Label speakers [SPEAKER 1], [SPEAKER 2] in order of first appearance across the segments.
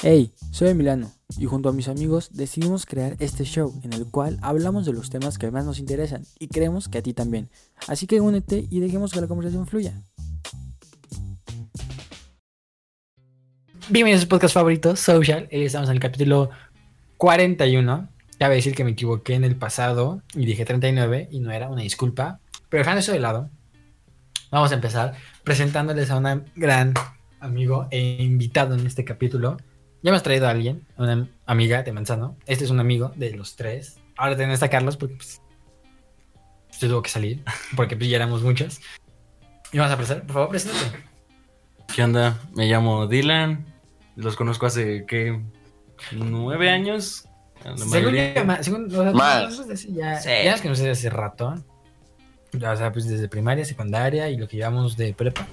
[SPEAKER 1] Hey, soy Emiliano y junto a mis amigos decidimos crear este show en el cual hablamos de los temas que más nos interesan y creemos que a ti también. Así que únete y dejemos que la conversación fluya. Bienvenidos a su podcast favorito, Social. Hoy estamos en el capítulo 41. Cabe decir que me equivoqué en el pasado y dije 39 y no era una disculpa. Pero dejando eso de lado, vamos a empezar presentándoles a un gran amigo e invitado en este capítulo. Ya me has traído a alguien, una amiga de Manzano. Este es un amigo de los tres. Ahora tenés a Carlos porque pues, se tuvo que salir, porque pues, ya éramos muchos. Y vamos a presentar, por favor, preséntate.
[SPEAKER 2] ¿Qué onda? Me llamo Dylan. Los conozco hace, ¿qué? ¿Nueve años? La
[SPEAKER 1] Según,
[SPEAKER 2] mayoría-
[SPEAKER 1] ma- según- o sea,
[SPEAKER 3] Más.
[SPEAKER 1] ya,
[SPEAKER 2] Sí.
[SPEAKER 1] ya hace rato. O sea, pues desde primaria, secundaria y lo que llevamos de prepa.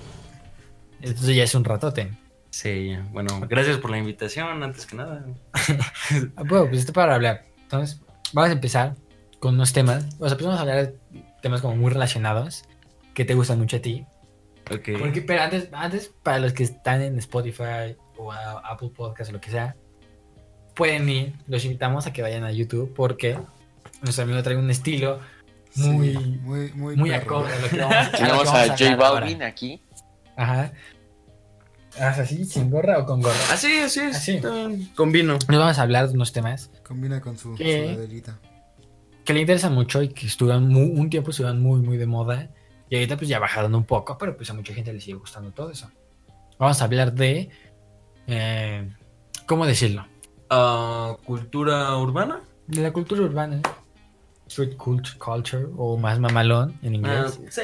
[SPEAKER 1] Entonces ya es un ratote.
[SPEAKER 2] Sí, bueno, gracias por la invitación, antes que nada.
[SPEAKER 1] Ah, Bueno, pues esto para hablar. Entonces, vamos a empezar con unos temas. O sea, pues vamos a hablar de temas como muy relacionados que te gustan mucho a ti.
[SPEAKER 2] Ok.
[SPEAKER 1] Porque, pero antes, antes, para los que están en Spotify o a- Apple Podcast o lo que sea, pueden ir. Los invitamos a que vayan a YouTube porque nuestro amigo trae un estilo muy,
[SPEAKER 4] Sí, muy, muy,
[SPEAKER 1] muy acorde a lo que vamos, a
[SPEAKER 3] Tenemos a
[SPEAKER 1] hablar
[SPEAKER 3] J
[SPEAKER 1] ahora.
[SPEAKER 3] Aquí.
[SPEAKER 1] Ajá. ¿Haz así, sin gorra o con gorra?
[SPEAKER 2] Así, así es.
[SPEAKER 1] Así.
[SPEAKER 2] bien. Combino.
[SPEAKER 1] Nos vamos a hablar de unos temas
[SPEAKER 4] Combina con su sudaderita.
[SPEAKER 1] que le interesan mucho y que estuvieron un tiempo estuvieron muy, muy de moda. Y ahorita pues ya bajaron un poco, pero pues a mucha gente le sigue gustando todo eso. Vamos a hablar de... eh, ¿Cómo decirlo?
[SPEAKER 2] Ah, ¿Cultura urbana?
[SPEAKER 1] De la cultura urbana. Street culture, culture o más mamalón en
[SPEAKER 2] Ah,
[SPEAKER 1] inglés.
[SPEAKER 2] sí.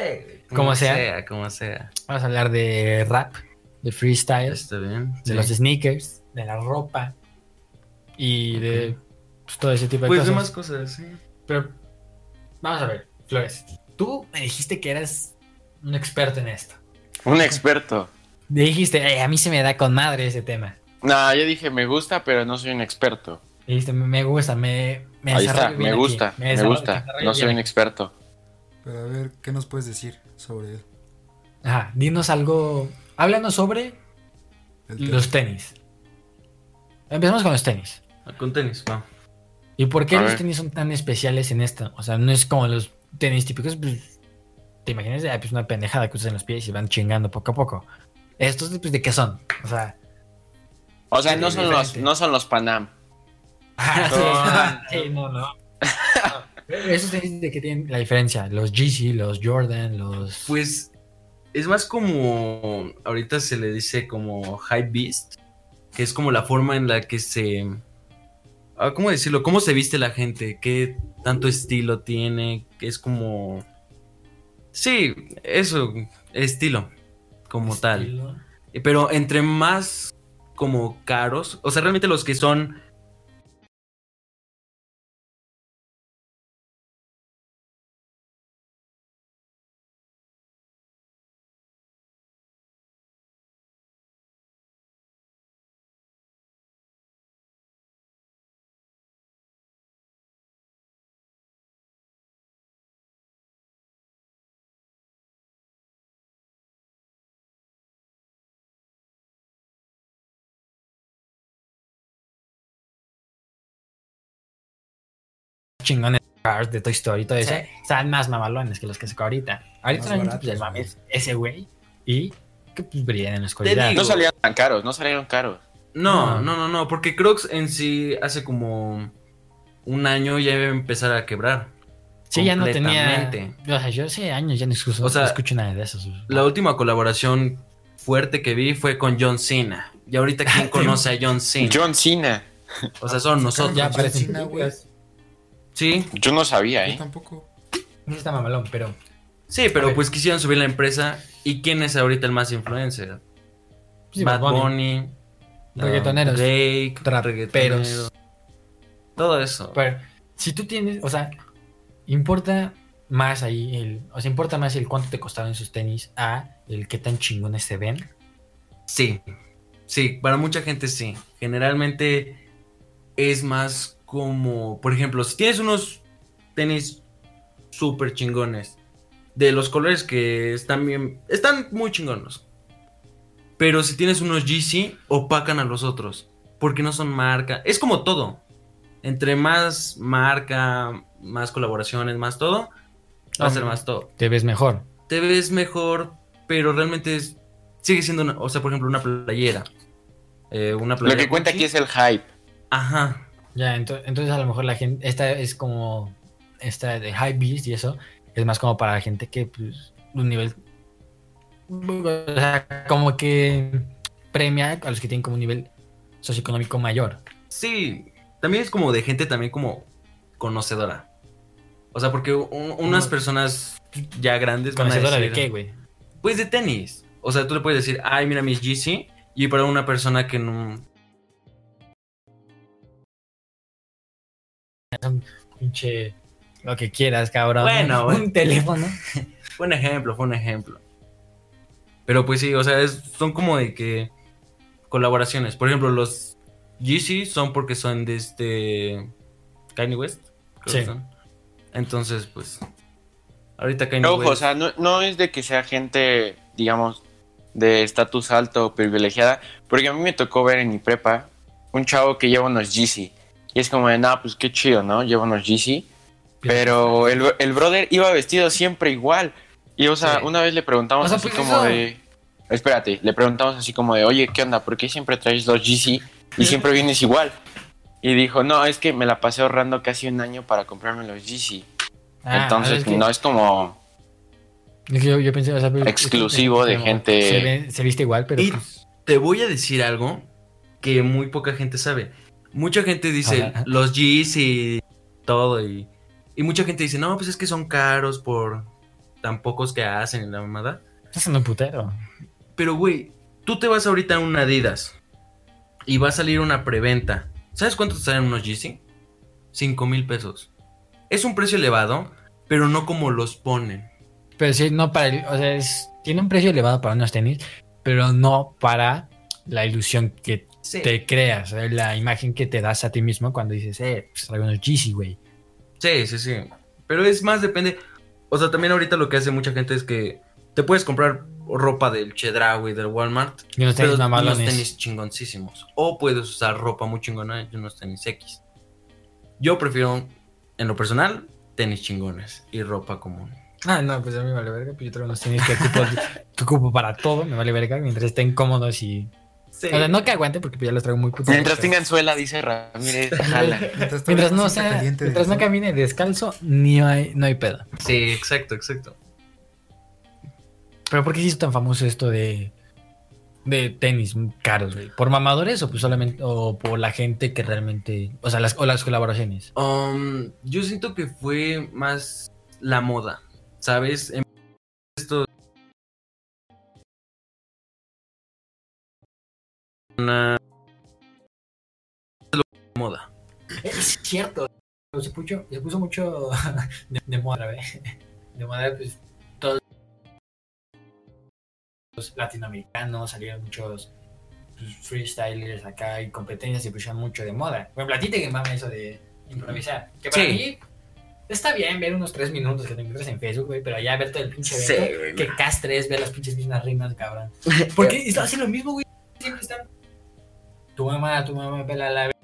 [SPEAKER 1] Como sea.
[SPEAKER 2] Como sea.
[SPEAKER 1] Vamos a hablar de rap, de freestyle,
[SPEAKER 2] Está bien.
[SPEAKER 1] de
[SPEAKER 2] sí.
[SPEAKER 1] los sneakers, de la ropa y de pues, todo ese tipo de
[SPEAKER 2] Pues de
[SPEAKER 1] cosas.
[SPEAKER 2] más cosas, sí.
[SPEAKER 1] Pero vamos a ver, Flores. Tú me dijiste que eras un experto en esto.
[SPEAKER 3] Un experto.
[SPEAKER 1] Me dijiste, "Eh, a mí se me da con madre ese tema.
[SPEAKER 3] No, yo dije me gusta, pero no soy un experto.
[SPEAKER 1] Me dijiste, me me gusta, me, me
[SPEAKER 3] Ahí está, me
[SPEAKER 1] aquí,
[SPEAKER 3] gusta, me,
[SPEAKER 1] desarrollo-
[SPEAKER 3] gusta. No soy
[SPEAKER 1] bien
[SPEAKER 3] un
[SPEAKER 1] aquí".
[SPEAKER 3] experto.
[SPEAKER 4] Pero a ver, ¿qué nos puedes decir sobre él?
[SPEAKER 1] Ajá, dinos algo. Háblanos sobre los tenis. Empezamos con los tenis.
[SPEAKER 2] Ah, Con tenis, va.
[SPEAKER 1] ¿Y por qué
[SPEAKER 3] A
[SPEAKER 1] los
[SPEAKER 3] ver.
[SPEAKER 1] tenis son tan especiales en esto? O sea, no es como los tenis típicos. pues, te imaginas ah, pues, una pendejada que usas en los pies y van chingando poco a poco. ¿Estos pues, de qué son? O sea,
[SPEAKER 3] O sea, no son los, no son los Panam.
[SPEAKER 1] ah, sí, sí, no, no. no. Esos tenis de qué tienen la diferencia. Los GC, los Jordan, los.
[SPEAKER 2] Pues es más como. Ahorita se le dice como Hype Beast. Que es como la forma en la que se. ah, ¿Cómo decirlo? ¿Cómo se viste la gente? ¿Qué tanto estilo tiene? Que es como. Sí, eso, estilo. Como tal.
[SPEAKER 1] estilo.
[SPEAKER 2] Eh, Pero entre más como caros, o sea, realmente los que son
[SPEAKER 1] chingones cars de Toy Story y todo eso,
[SPEAKER 2] Sí.
[SPEAKER 1] están más mamalones que los que sacó ahorita. Ahorita realmente,
[SPEAKER 4] baratos,
[SPEAKER 1] pues, el es ese güey y que pues brillan en la oscuridad.
[SPEAKER 2] digo.
[SPEAKER 3] No salieron tan caros, no salieron caros.
[SPEAKER 2] No,
[SPEAKER 1] No.
[SPEAKER 2] no, no, no, porque Crocs en sí hace como un año ya iba a empezar a quebrar.
[SPEAKER 1] Sí, ya no tenía. O sea, yo hace años ya no escucho,
[SPEAKER 2] O sea,
[SPEAKER 1] no escucho nada de esos.
[SPEAKER 2] La última colaboración fuerte que vi fue con John Cena. Y ahorita quién conoce a John Cena.
[SPEAKER 3] John Cena.
[SPEAKER 2] o sea, son nosotros.
[SPEAKER 1] ya aparecen
[SPEAKER 4] Cena.
[SPEAKER 2] Sí,
[SPEAKER 3] Yo no sabía,
[SPEAKER 4] Yo
[SPEAKER 3] ¿eh?
[SPEAKER 4] tampoco.
[SPEAKER 1] Sí está mamalón, pero
[SPEAKER 2] sí, pero pues quisieron subir la empresa. ¿Y quién es ahorita el más influencer?
[SPEAKER 1] sí,
[SPEAKER 2] Bad
[SPEAKER 1] Bad Bunny.
[SPEAKER 2] Bunny.
[SPEAKER 1] Reggaetoneros.
[SPEAKER 2] Drake.
[SPEAKER 1] Traperos.
[SPEAKER 2] reggaetonero, Todo eso.
[SPEAKER 1] Pero si tú tienes, o sea, importa más ahí el, o sea, importa más el cuánto te costaron esos tenis a el qué tan chingones se ven.
[SPEAKER 2] Sí, sí, para mucha gente sí. Generalmente es más como, por ejemplo, si tienes unos tenis súper chingones, de los colores que están bien, están muy chingones. Pero si tienes unos GC, opacan a los otros. porque no son marca. Es como todo. Entre más marca, más colaboraciones, más todo, va a ser más todo.
[SPEAKER 1] Te ves mejor.
[SPEAKER 2] Te ves mejor, pero realmente es- sigue siendo, una- o sea, por ejemplo, una playera. Eh, una
[SPEAKER 3] Lo
[SPEAKER 2] playera
[SPEAKER 3] que cuenta aquí es el hype.
[SPEAKER 2] Ajá.
[SPEAKER 1] Ya, ento- entonces a lo mejor la gente, esta es como, esta de High Beast y eso, es más como para la gente que, pues, un nivel, o sea, como que premia a los que tienen como un nivel socioeconómico mayor.
[SPEAKER 2] Sí, también es como de gente también como conocedora. O sea, porque un- unas personas ya grandes van a
[SPEAKER 1] ¿Conocedora de qué, güey?
[SPEAKER 2] Pues de tenis. O sea, tú le puedes decir, ay, mira mis GC. Y para una persona que no...
[SPEAKER 1] Pinche, lo que quieras, cabrón.
[SPEAKER 2] Bueno,
[SPEAKER 1] un teléfono.
[SPEAKER 2] Fue un ejemplo, fue un ejemplo. Pero pues sí, o sea, es- son como de que colaboraciones. Por ejemplo, los GC son porque son de este Kanye West. creo
[SPEAKER 1] Sí.
[SPEAKER 2] que son. Entonces, pues ahorita Kanye
[SPEAKER 3] Ojo,
[SPEAKER 2] West.
[SPEAKER 3] o sea, no, no es de que sea gente, digamos, de estatus alto o privilegiada, porque a mí me tocó ver en mi prepa un chavo que lleva unos GC. Y es como de, nah, pues qué chido, ¿no? Lleva unos GC. Pero el, el brother iba vestido siempre igual. Y, o sea,
[SPEAKER 2] Sí.
[SPEAKER 3] una vez le preguntamos
[SPEAKER 1] O sea,
[SPEAKER 3] así
[SPEAKER 1] pues
[SPEAKER 3] como
[SPEAKER 1] eso-
[SPEAKER 3] de... Espérate, le preguntamos así como de, oye, ¿qué onda? ¿Por qué siempre traes los GC y siempre vienes igual? Y dijo, no, es que me la pasé ahorrando casi un año para comprarme los GC.
[SPEAKER 1] Ah,
[SPEAKER 3] Entonces,
[SPEAKER 1] es que-
[SPEAKER 3] no es como...
[SPEAKER 1] es que yo, yo pensé, o sea,
[SPEAKER 3] Exclusivo de
[SPEAKER 1] como
[SPEAKER 3] gente-
[SPEAKER 1] Se, ve- se viste igual, pero
[SPEAKER 2] Y
[SPEAKER 1] pues,
[SPEAKER 2] te voy a decir algo que muy poca gente sabe. Mucha gente dice
[SPEAKER 1] Ajá.
[SPEAKER 2] los G's y todo. Y, y mucha gente dice, no, pues es que son caros por tan pocos que hacen en la mamada.
[SPEAKER 1] estás en un putero.
[SPEAKER 2] Pero, güey, tú te vas ahorita a un Adidas y va a salir una preventa. ¿Sabes cuánto te salen unos Yeezy? 5 mil pesos. Es un precio elevado, pero no como los ponen.
[SPEAKER 1] Pero sí, no para el- o sea, es- tiene un precio elevado para unos tenis, pero no para la ilusión que
[SPEAKER 2] Sí.
[SPEAKER 1] te creas, sea, la imagen que te das a ti mismo cuando dices, eh, pues traigo unos Yeezy, güey.
[SPEAKER 2] Sí, sí, sí. Pero es más, depende. O sea, también ahorita lo que hace mucha gente es que te puedes comprar ropa del Chedraui, del Walmart.
[SPEAKER 1] Y unos tenis
[SPEAKER 2] pero unos tenis chingoncísimos. O puedes usar ropa muy chingona y unos tenis X. Yo prefiero, en lo personal, tenis chingones y ropa común.
[SPEAKER 1] Ah, no, pues a mí me vale verga, pues yo traigo unos tenis que ocupo, que ocupo para todo, me vale verga, mientras estén cómodos y...
[SPEAKER 2] Sí.
[SPEAKER 1] O sea, no que aguante porque pues ya los traigo muy putos.
[SPEAKER 3] Mientras tengan suela, dice Ramírez, jala.
[SPEAKER 4] Mientras,
[SPEAKER 1] Mientras no sea,
[SPEAKER 4] caliente
[SPEAKER 1] mientras no camine descalzo, ni hay, no hay pedo.
[SPEAKER 2] Sí, exacto, exacto.
[SPEAKER 1] Pero ¿por qué se hizo tan famoso esto de, de tenis caros, güey? ¿Por mamadores o pues solamente o por la gente que realmente, o sea, las, o las colaboraciones?
[SPEAKER 2] Um, yo siento que fue más la moda, ¿sabes? En- Una... moda.
[SPEAKER 1] Es cierto. Se puso, se puso mucho de, de moda, güey. De moda, pues todos los latinoamericanos salieron muchos pues, freestylers acá y competencias se pusieron mucho de moda. Por ejemplo, a ti te mama eso de improvisar. Que para
[SPEAKER 2] Sí.
[SPEAKER 1] mí está bien ver unos tres minutos que te encuentras en Facebook, güey, pero ya ver todo el pinche
[SPEAKER 2] Sí,
[SPEAKER 1] evento,
[SPEAKER 2] güey,
[SPEAKER 1] que castres, ver las pinches mismas rimas, cabrón. Porque está haciendo lo mismo, güey. Siempre están. Tu mamá, tu mamá, pela la verga,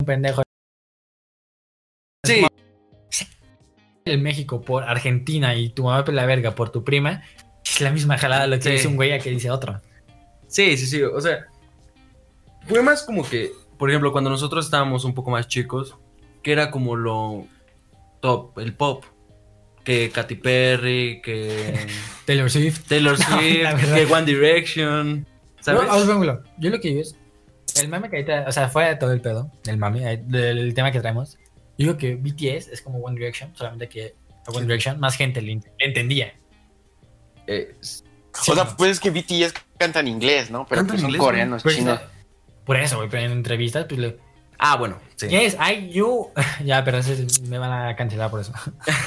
[SPEAKER 1] un pendejo.
[SPEAKER 2] Sí,
[SPEAKER 1] En México por Argentina y tu mamá pela la verga por tu prima. Es la misma jalada lo que
[SPEAKER 2] Sí.
[SPEAKER 1] dice un güey a que dice otro.
[SPEAKER 2] sí, sí, sí. O sea, fue más como que, por ejemplo, cuando nosotros estábamos un poco más chicos, que era como lo top, el pop. Que Katy Perry, que
[SPEAKER 1] Taylor Swift.
[SPEAKER 2] Taylor Swift, que One Direction. ¿Sabes?
[SPEAKER 1] No. Yo lo que digo es. El mame que ahorita, o sea, fuera de todo el pedo, el mame, eh, del tema que traemos, digo que BTS es como One Direction, solamente que a One
[SPEAKER 4] Sí.
[SPEAKER 1] Direction más gente le le entendía.
[SPEAKER 2] Eh,
[SPEAKER 3] O sea, pues es que BTS canta en inglés, ¿no? Pero pues
[SPEAKER 2] en
[SPEAKER 3] son
[SPEAKER 2] inglés,
[SPEAKER 3] coreanos,
[SPEAKER 1] Pues,
[SPEAKER 3] chinos.
[SPEAKER 1] Por eso, güey, pero en entrevistas, pues le.
[SPEAKER 2] ah, bueno, sí.
[SPEAKER 1] Yes, I, you. ya, pero ese- me van a cancelar por eso.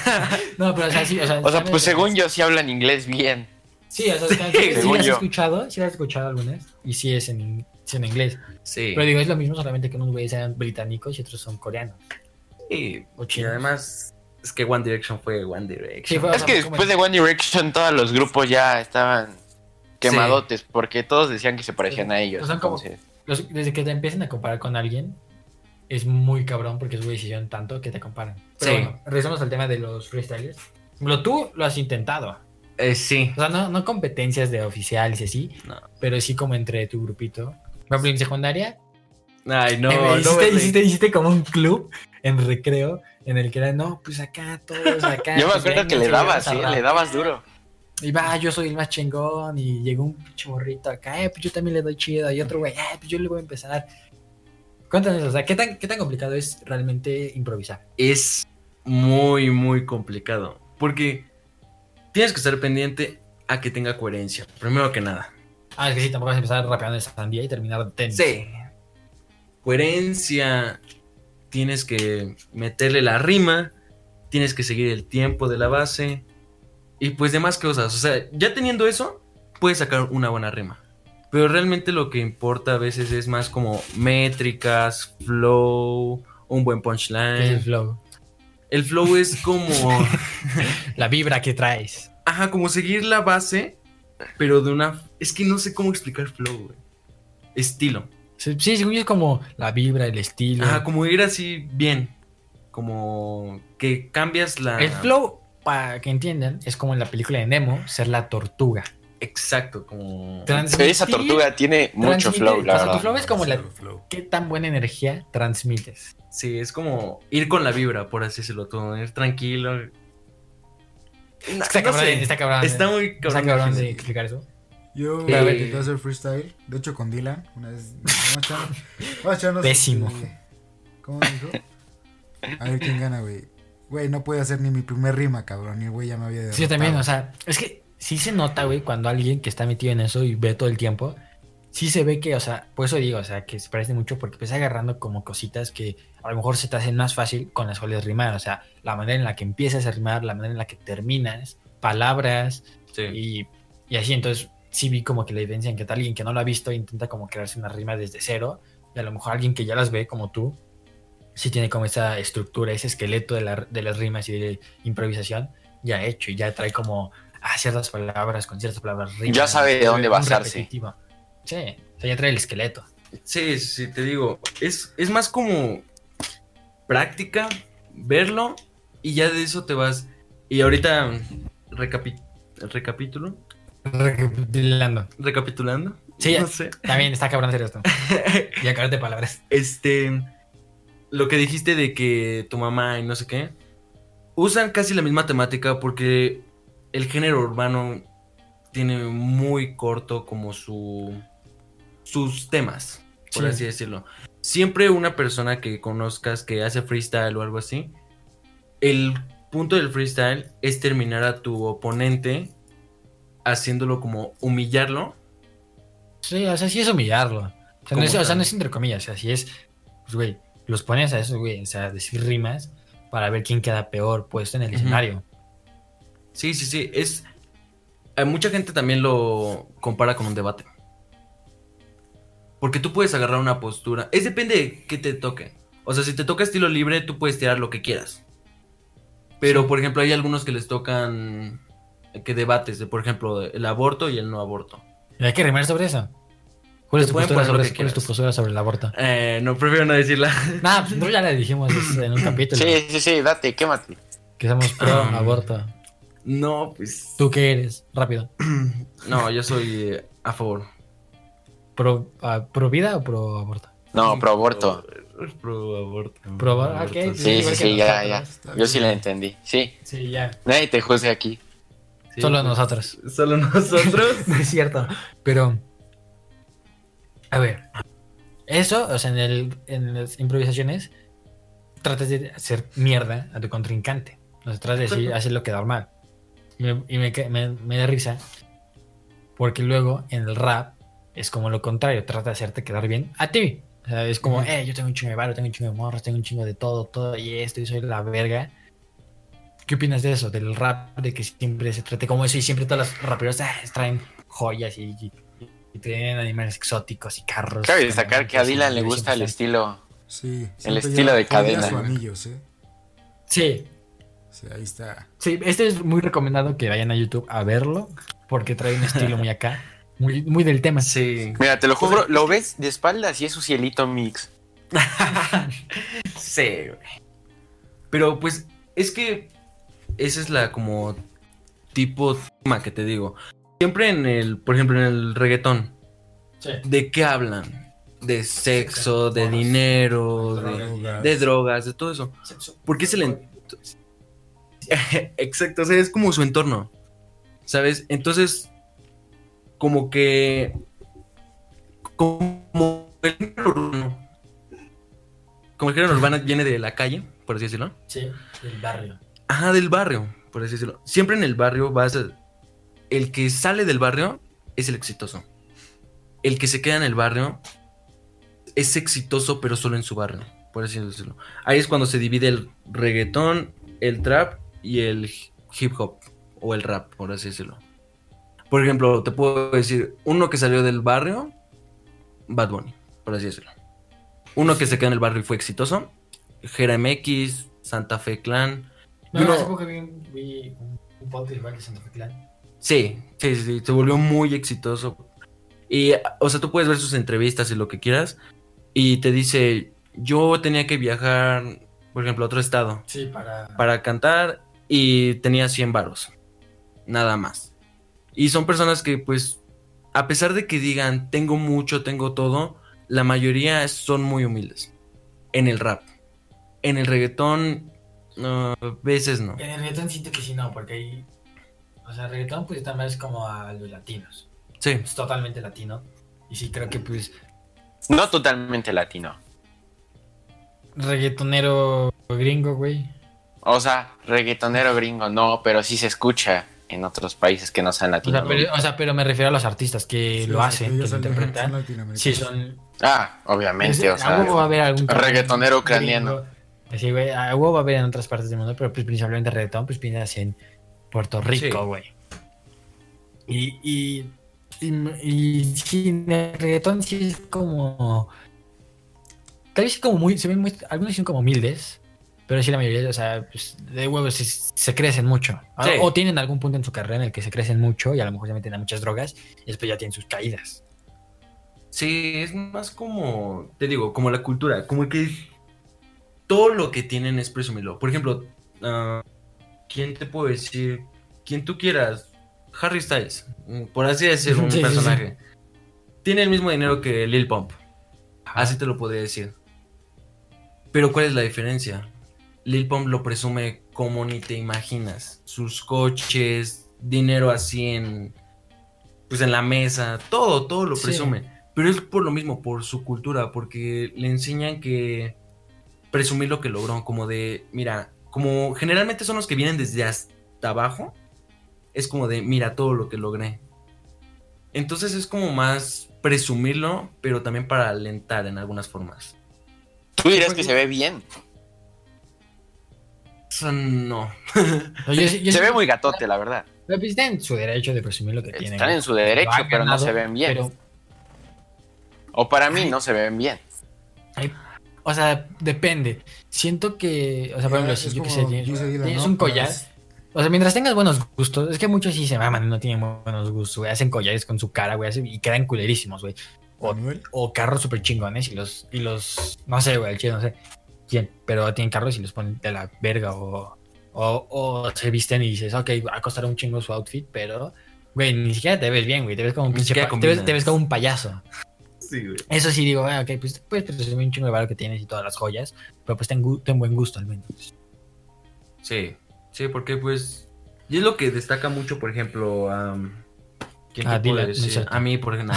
[SPEAKER 1] no, pero o sea, sí, o sea.
[SPEAKER 3] O sea,
[SPEAKER 1] ¿sabes?
[SPEAKER 3] pues según yo sí hablan inglés bien.
[SPEAKER 1] Sí, o sea, es que- sí,
[SPEAKER 3] Según
[SPEAKER 1] las he
[SPEAKER 3] yo.
[SPEAKER 1] escuchado, sí las he escuchado algunas, y sí es en, en inglés.
[SPEAKER 2] Sí.
[SPEAKER 1] Pero digo, es lo mismo, solamente que unos güeyes sean británicos y otros son coreanos.
[SPEAKER 2] Sí,
[SPEAKER 1] O
[SPEAKER 2] Y además, es que One Direction fue One
[SPEAKER 1] Sí,
[SPEAKER 2] Direction.
[SPEAKER 1] fue-
[SPEAKER 3] Es
[SPEAKER 1] sea,
[SPEAKER 3] que después de One Direction todos los grupos ya estaban quemadotes, porque todos decían que se parecían a ellos.
[SPEAKER 1] Son como-
[SPEAKER 3] entonces-
[SPEAKER 1] Los- desde que te empiecen a comparar con alguien, es muy cabrón porque es decisión tanto que te comparan. Pero
[SPEAKER 2] Sí.
[SPEAKER 1] bueno, regresamos al tema de los freestylers. Lo tú lo has intentado.
[SPEAKER 2] Eh, sí.
[SPEAKER 1] O sea, no, no competencias de oficiales y así,
[SPEAKER 2] No.
[SPEAKER 1] pero sí como entre tu grupito. Por ejemplo, en secundaria,
[SPEAKER 2] Ay, no, no
[SPEAKER 1] hiciste,
[SPEAKER 2] me-
[SPEAKER 1] hiciste- hiciste como un club en recreo en el que era, no, pues acá todos, acá.
[SPEAKER 3] Yo me
[SPEAKER 1] pues
[SPEAKER 3] acuerdo que le dabas, sí,
[SPEAKER 1] rap".
[SPEAKER 3] le dabas duro.
[SPEAKER 1] Y va, yo soy el más chingón. Y llegó un pinche morrito acá, eh, pues yo también le doy chido. Y otro güey, eh, pues yo le voy a empezar. Cuéntanos, o sea, ¿qué tan, ¿qué tan complicado es realmente improvisar?
[SPEAKER 2] es muy, muy complicado. Porque tienes que estar pendiente a que tenga coherencia. Primero que nada.
[SPEAKER 1] Ah, es que sí, tampoco vas a empezar rapeando de sandía y terminar de tenis.
[SPEAKER 2] Sí. Coherencia. Tienes que meterle la rima. Tienes que seguir el tiempo de la base. Y pues demás cosas. O sea, ya teniendo eso, puedes sacar una buena rima. Pero realmente lo que importa a veces es más como métricas, flow, un buen
[SPEAKER 1] ¿Qué es el
[SPEAKER 2] punchline.
[SPEAKER 1] flow?
[SPEAKER 2] El flow es como...
[SPEAKER 1] La vibra que traes.
[SPEAKER 2] Ajá, como seguir la base, pero de una... Es que no sé cómo explicar flow, güey. Estilo.
[SPEAKER 1] Sí, sí, según yo es como la vibra, el estilo.
[SPEAKER 2] Ajá, como ir así bien. Como que cambias la...
[SPEAKER 1] El flow, para que entiendan, es como en la película de Nemo, ser la tortuga.
[SPEAKER 2] Exacto, como...
[SPEAKER 3] Esa tortuga tiene mucho flow,
[SPEAKER 1] o sea, tu flow es como la...
[SPEAKER 4] Flow.
[SPEAKER 1] ¿Qué tan buena energía transmites?
[SPEAKER 2] Sí, es como ir con la vibra, por así decirlo. Todo, ir tranquilo. No,
[SPEAKER 1] Está
[SPEAKER 2] no
[SPEAKER 1] cabrón,
[SPEAKER 2] sé.
[SPEAKER 1] está cabrón.
[SPEAKER 2] Está muy
[SPEAKER 1] Está
[SPEAKER 2] cabrón.
[SPEAKER 1] cabrón de explicar eso.
[SPEAKER 4] Yo
[SPEAKER 2] Eh,
[SPEAKER 4] intenté hacer freestyle, de hecho con Dylan, una vez. Vamos a
[SPEAKER 1] Pésimo.
[SPEAKER 4] ¿Cómo dijo? A ver quién gana, güey. Güey, no puede hacer ni mi primer rima, cabrón. Y el güey ya me había
[SPEAKER 1] Sí, yo también,
[SPEAKER 4] derrotado.
[SPEAKER 1] o sea, es que sí se nota, güey, cuando alguien que está metido en eso y ve todo el tiempo, sí se ve que, o sea, por eso digo, o sea, que se parece mucho porque empieza agarrando como cositas que a lo mejor se te hacen más fácil con las cuales rimar, o sea, la manera en la que empiezas a rimar, la manera en la que terminas, palabras
[SPEAKER 2] Sí.
[SPEAKER 1] y, y así, entonces sí vi como que la evidencia en que alguien que no lo ha visto intenta como crearse una rima desde cero y a lo mejor alguien que ya las ve como tú, sí tiene como esa estructura, ese esqueleto de, la- de las rimas y de improvisación ya hecho y ya trae como ah, ciertas palabras con ciertas palabras rimas.
[SPEAKER 3] Ya sabe de dónde basarse.
[SPEAKER 1] repetitivo. Sí, o sea, ya trae el esqueleto.
[SPEAKER 2] Sí, sí, te digo, es, es más como práctica, verlo y ya de eso te vas. Y ahorita, recapi- recapítulo,
[SPEAKER 1] Recapitulando.
[SPEAKER 2] recapitulando,
[SPEAKER 1] Sí,
[SPEAKER 2] no sé,
[SPEAKER 1] También está cabrón hacer esto. Y acabarte palabras.
[SPEAKER 2] este, lo que dijiste de que tu mamá y no sé qué, usan casi la misma temática porque el género urbano tiene muy corto como su sus temas, por
[SPEAKER 1] Sí.
[SPEAKER 2] así decirlo. Siempre una persona que conozcas que hace freestyle o algo así, el punto del freestyle es terminar a tu oponente haciéndolo como humillarlo.
[SPEAKER 1] Sí, o sea, sí es humillarlo. O sea, no
[SPEAKER 2] ¿Cómo
[SPEAKER 1] es, o sea,
[SPEAKER 2] tal?
[SPEAKER 1] no es entre comillas, o sea, sí es, pues, güey, los pones a esos, güey, o sea, decir rimas para ver quién queda peor puesto en el escenario.
[SPEAKER 2] Sí, sí, sí, es... mucha gente también lo compara con un debate. Porque tú puedes agarrar una postura. Es depende de qué te toque. O sea, si te toca estilo libre, tú puedes tirar lo que quieras. Pero, por ejemplo, hay algunos que les tocan... Que debates, de, por ejemplo, el aborto y el no aborto.
[SPEAKER 1] Y hay que rimar sobre eso. ¿Cuál es, tu postura sobre, cuál es tu postura sobre el aborto?
[SPEAKER 2] Eh, no, prefiero no decirla.
[SPEAKER 1] Nah, pues no, ya le dijimos en un capítulo.
[SPEAKER 3] Sí, sí, sí, date, quémate.
[SPEAKER 1] Que somos pro
[SPEAKER 2] Ah.
[SPEAKER 1] aborto.
[SPEAKER 2] No, pues...
[SPEAKER 1] ¿Tú qué eres? Rápido.
[SPEAKER 2] No, yo soy eh, a favor.
[SPEAKER 1] ¿Pro, ah, pro vida o pro aborto?
[SPEAKER 3] No, pro aborto.
[SPEAKER 2] Pro, pro aborto.
[SPEAKER 1] Pro aborto,
[SPEAKER 2] Aborto,
[SPEAKER 1] sí,
[SPEAKER 3] Sí, sí, sí, ya,
[SPEAKER 1] nosotros.
[SPEAKER 3] ya. Yo sí la entendí. Sí,
[SPEAKER 1] Sí, ya.
[SPEAKER 3] nadie te juzga aquí.
[SPEAKER 2] Sí,
[SPEAKER 1] Solo
[SPEAKER 2] pues,
[SPEAKER 1] nosotros.
[SPEAKER 2] Solo nosotros.
[SPEAKER 1] No es cierto. Pero. A ver. Eso, o sea, en, el, en las improvisaciones, tratas de hacer mierda a tu contrincante. O sea, tratas de decir, hacer lo que da mal. Y, me, y me, ca- me- me da risa. Porque luego en el rap es como lo contrario. Trata de hacerte quedar bien a ti. O sea, es como, eh, yo tengo un chingo de barro, tengo un chingo de morras, tengo un chingo de todo, todo y esto, y soy la verga. ¿Qué opinas de eso? Del rap, de que siempre se trate como eso y siempre todos los raperos ah, traen joyas y, y, y tienen animales exóticos y carros.
[SPEAKER 3] Cabe destacar que a
[SPEAKER 1] Sí,
[SPEAKER 3] Dylan le gusta el estilo.
[SPEAKER 4] Sí,
[SPEAKER 3] El estilo de cadena.
[SPEAKER 4] anillos, ¿eh?
[SPEAKER 1] Sí,
[SPEAKER 4] Sí, ahí está.
[SPEAKER 1] sí, este es muy recomendado que vayan a YouTube a verlo porque trae un estilo muy acá. Muy, muy del tema.
[SPEAKER 2] Sí.
[SPEAKER 3] Mira, te lo juro, lo ves de espaldas y es su cielito mix.
[SPEAKER 2] sí, güey. Pero pues es que esa es la como tipo tema que te digo. Siempre en el, por ejemplo, en el reggaetón,
[SPEAKER 1] Sí.
[SPEAKER 2] ¿de qué hablan? De sexo, de dinero, de,
[SPEAKER 4] Drogas.
[SPEAKER 2] de drogas, de todo eso. Porque es el en- Exacto, o sea, es como su entorno. ¿Sabes? Entonces, como que. Como el género urbano. Como el género urbano viene de la calle, por así decirlo.
[SPEAKER 1] Sí, del barrio.
[SPEAKER 2] Ajá, del barrio, por así decirlo. Siempre en el barrio vas a... El que sale del barrio es el exitoso. El que se queda en el barrio es exitoso, pero solo en su barrio, por así decirlo. Ahí es cuando se divide el reggaetón, el trap y el hip hop, o el rap, por así decirlo. Por ejemplo, te puedo decir, uno que salió del barrio, Bad Bunny, por así decirlo. Uno que se queda en el barrio y fue exitoso, Jera MX, Santa Fe Clan,
[SPEAKER 1] No,
[SPEAKER 2] Uno-
[SPEAKER 1] hace poco vi, un- vi un, podcast igual de Santa Fe Clan.
[SPEAKER 2] Sí, sí, sí, sí, se volvió muy exitoso. Y, o sea, tú puedes ver sus entrevistas y lo que quieras. Y te dice, yo tenía que viajar, por ejemplo, a otro estado
[SPEAKER 1] Sí, para...
[SPEAKER 2] para cantar y tenía 100 varos. Nada más. Y son personas que, pues, a pesar de que digan, tengo mucho, tengo todo, la mayoría son muy humildes. En el rap. En el reggaetón, no, a veces no.
[SPEAKER 1] En el reggaetón siento que sí, no, porque hay... O sea, el reggaetón pues también es como a los latinos.
[SPEAKER 2] Sí,
[SPEAKER 1] Es totalmente latino. Y sí creo que pues
[SPEAKER 3] No totalmente latino.
[SPEAKER 1] reggaetonero gringo, güey.
[SPEAKER 3] O sea, reggaetonero gringo no, pero sí se escucha en otros países que no sean
[SPEAKER 1] O sea, pero, o sea, pero me refiero a los artistas que
[SPEAKER 4] Sí,
[SPEAKER 1] lo
[SPEAKER 4] o
[SPEAKER 1] hacen,
[SPEAKER 4] que
[SPEAKER 1] lo interpretan.
[SPEAKER 4] son latinoamericanos.
[SPEAKER 1] Sí, son...
[SPEAKER 3] Ah, obviamente, o
[SPEAKER 1] a
[SPEAKER 3] sea.
[SPEAKER 1] huevo va a haber algún...
[SPEAKER 3] reggaetonero ucraniano.
[SPEAKER 1] gringo. Sí, güey, a huevo va a haber en otras partes del mundo, pero pues principalmente reggaetón, pues piensas en Puerto Rico,
[SPEAKER 2] Sí.
[SPEAKER 1] güey. Y, y, y, y sí, el reggaetón sí es como... Tal vez como muy... Se ven muy... Algunos son como humildes, pero sí la mayoría, o sea, pues, de huevos se, se crecen mucho. O-
[SPEAKER 2] Sí.
[SPEAKER 1] O tienen algún punto en su carrera en el que se crecen mucho y a lo mejor se meten a muchas drogas y después ya tienen sus caídas.
[SPEAKER 2] Sí, es más como, te digo, como la cultura, como que todo lo que tienen es presumirlo. Por ejemplo, ah, ¿quién te puedo decir? Quien tú quieras, Harry Styles, por así decir, un
[SPEAKER 1] Sí, sí, sí.
[SPEAKER 2] personaje. Tiene el mismo dinero que Lil Pump, así te lo podría decir. Pero ¿cuál es la diferencia? Lil Pump lo presume como ni te imaginas. Sus coches, dinero así en, pues en la mesa, todo, todo lo
[SPEAKER 1] Sí.
[SPEAKER 2] presume. Pero es por lo mismo, por su cultura, porque le enseñan que presumir lo que logró, como de, mira, como generalmente son los que vienen desde hasta abajo, es como de, mira todo lo que logré. Entonces es como más presumirlo, pero también para alentar en algunas formas.
[SPEAKER 3] Tú dirías que se ve bien.
[SPEAKER 2] No.
[SPEAKER 1] Yo- yo- yo-
[SPEAKER 3] Se ve muy gatote, la verdad.
[SPEAKER 1] Pero pues están en su derecho de presumir lo que tienen.
[SPEAKER 3] Están en su derecho, pero no se ven bien.
[SPEAKER 1] pero,
[SPEAKER 3] O para mí no se ven bien.
[SPEAKER 1] o sea, depende. Siento que, o sea, por ejemplo, si yo que sé, tienes, un collar,
[SPEAKER 4] Pues,
[SPEAKER 1] o sea, mientras tengas buenos gustos, es que muchos sí se maman no tienen buenos gustos, güey. Hacen collares con su cara, güey, y quedan culerísimos, güey. O, o carros súper chingones y los, y los, no sé, güey, el chile, no sé quién, pero tienen carros y los ponen de la verga o, o, o se visten y dices, ok, va a costar un chingo su outfit, pero, güey, ni siquiera te ves bien, güey, te ves como un pinche, te ves,
[SPEAKER 2] combinas.
[SPEAKER 1] te ves como un payaso.
[SPEAKER 2] Sí, güey.
[SPEAKER 1] Eso sí digo, ah, ok, pues puedes presumir un chingo de valor que tienes y todas las joyas, pero pues ten, buen gusto al menos.
[SPEAKER 2] Sí, sí, porque pues. Y es lo que destaca mucho, por ejemplo, a. ¿Quién
[SPEAKER 1] Ah,
[SPEAKER 2] te
[SPEAKER 1] es
[SPEAKER 2] decir? A mí, por ejemplo,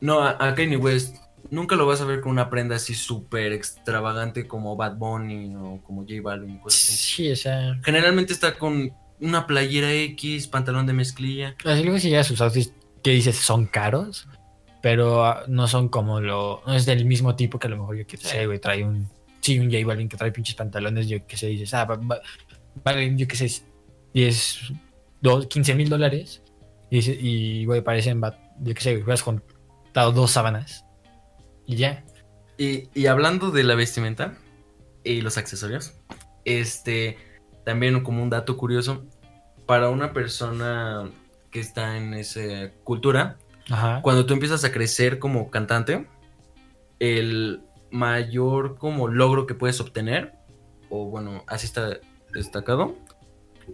[SPEAKER 2] no, no a Kanye West. Nunca lo vas a ver con una prenda así súper extravagante como Bad Bunny o como J Balvin. Cosas así.
[SPEAKER 1] Sí, o sea,
[SPEAKER 2] Generalmente está con una playera X, pantalón de mezclilla.
[SPEAKER 1] así luego si llega sus outfits que dices son caros, pero ah, no son como lo, no es del mismo tipo que a lo mejor yo que sé, güey, trae un, sí, un J Balvin que trae pinches pantalones, yo que sé, dices, ah, vale, yo que sé, 10, dos- 15 mil dólares, y, güey, parecen, yo que sé, güey, hubieras juntado dos sábanas, y ya.
[SPEAKER 2] Y, y hablando de la vestimenta y los accesorios, este, también como un dato curioso, para una persona que está en esa cultura,
[SPEAKER 1] Ajá.
[SPEAKER 2] cuando tú empiezas a crecer como cantante, el mayor como logro que puedes obtener, o bueno, así está destacado,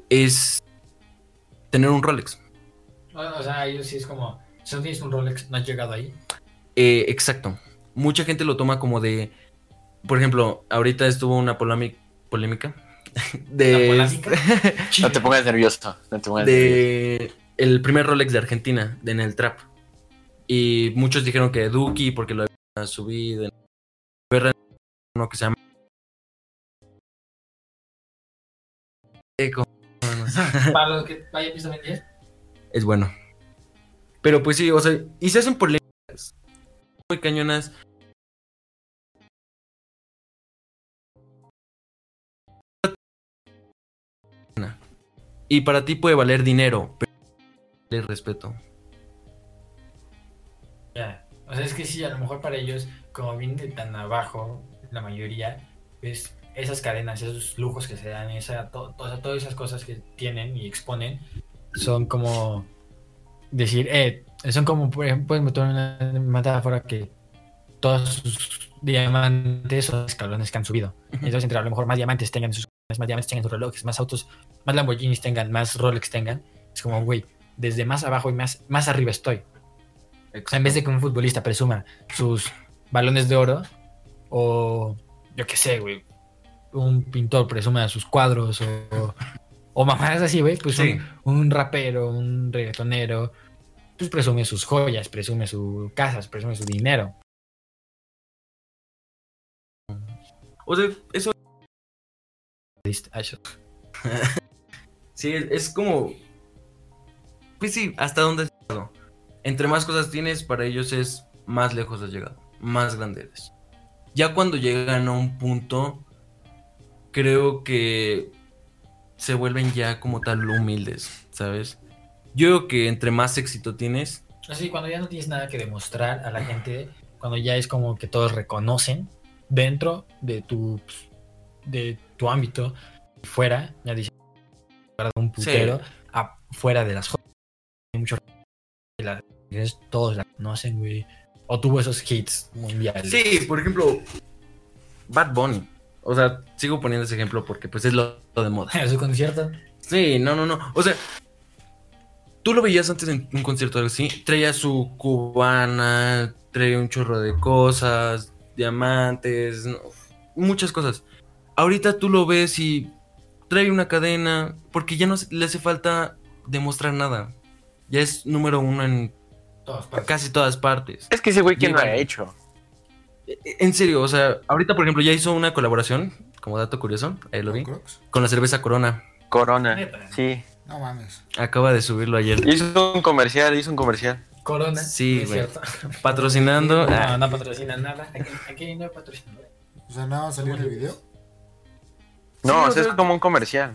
[SPEAKER 2] es tener un Rolex.
[SPEAKER 1] O, o sea, ellos sí es como, si no tienes un Rolex, no has llegado ahí.
[SPEAKER 2] Eh, exacto. Mucha gente lo toma como de, por ejemplo, ahorita estuvo una polémica, polémica de,
[SPEAKER 1] ¿La polémica?
[SPEAKER 3] No te pongas nervioso. No te pongas nervioso.
[SPEAKER 2] de el primer Rolex de Argentina, de en el trap. Y muchos dijeron que Duki porque lo había subido. en- uno que se llama.
[SPEAKER 1] Para los que en 10.
[SPEAKER 2] es bueno. Pero pues sí, o sea, y se hacen polémicas muy cañonas. Y para ti puede valer dinero, pero el respeto.
[SPEAKER 1] Ya. O sea, es que sí, a lo mejor para ellos, como vienen de tan abajo, la mayoría, pues esas cadenas, esos lujos que se dan, esa, to- todas esas cosas que tienen y exponen, son como decir, eh, son como, por ejemplo, meter una metáfora que todos sus diamantes son escalones que han subido. Entonces, entre a lo mejor más diamantes tengan sus más diamantes tengan sus relojes, más autos, más Lamborghinis tengan, más Rolex tengan, es como, güey, desde más abajo y más, más arriba estoy. O sea, en vez de que un futbolista presuma sus balones de oro, o yo qué sé, güey, un pintor presuma sus cuadros, o, o mamadas así, güey, pues
[SPEAKER 2] Sí.
[SPEAKER 1] un, un rapero, un reggaetonero, pues presume sus joyas, presume sus casas, presume su dinero.
[SPEAKER 2] O sea, eso sí es, es como. Pues sí, hasta dónde has llegado. Entre más cosas tienes, para ellos es más lejos has llegado, más grande eres. Ya cuando llegan a un punto, creo que se vuelven ya como tal humildes, ¿sabes? Yo creo que entre más éxito tienes,
[SPEAKER 1] Así, cuando ya no tienes nada que demostrar a la gente, cuando ya es como que todos reconocen dentro de tu de tu ámbito, fuera, ya dice un putero, afuera de las joyas. Hay muchos la- todos la conocen, güey. O tuvo esos hits mundiales.
[SPEAKER 2] Sí, por ejemplo, Bad Bunny. O sea, sigo poniendo ese ejemplo porque pues es lo, lo de moda.
[SPEAKER 1] En su concierto.
[SPEAKER 2] Sí, no, no, no. O sea, tú lo veías antes en un concierto algo así. Traía su cubana, traía un chorro de cosas, diamantes, no, muchas cosas. Ahorita tú lo ves y trae una cadena porque ya no le hace falta demostrar nada. Ya es número uno en
[SPEAKER 1] Todas partes.
[SPEAKER 2] casi todas partes.
[SPEAKER 3] Es que ese güey, ¿quién lo ha hecho?
[SPEAKER 2] En serio, o sea, ahorita por ejemplo ya hizo una colaboración, como dato curioso, ahí lo vi,
[SPEAKER 4] ¿Con
[SPEAKER 2] la cerveza Corona.
[SPEAKER 3] Corona. Sí.
[SPEAKER 4] No mames.
[SPEAKER 2] Acaba de subirlo ayer.
[SPEAKER 3] Hizo un comercial, hizo un comercial.
[SPEAKER 1] Corona.
[SPEAKER 2] Sí,
[SPEAKER 1] ¿no es
[SPEAKER 2] güey.
[SPEAKER 1] cierto?
[SPEAKER 2] Patrocinando.
[SPEAKER 1] No,
[SPEAKER 2] ah,
[SPEAKER 1] no patrocina nada. Aquí, aquí no hay patrocinador.
[SPEAKER 4] O sea, nada va a salir en el video.
[SPEAKER 3] No,
[SPEAKER 2] Sí,
[SPEAKER 3] o sea, es como un comercial.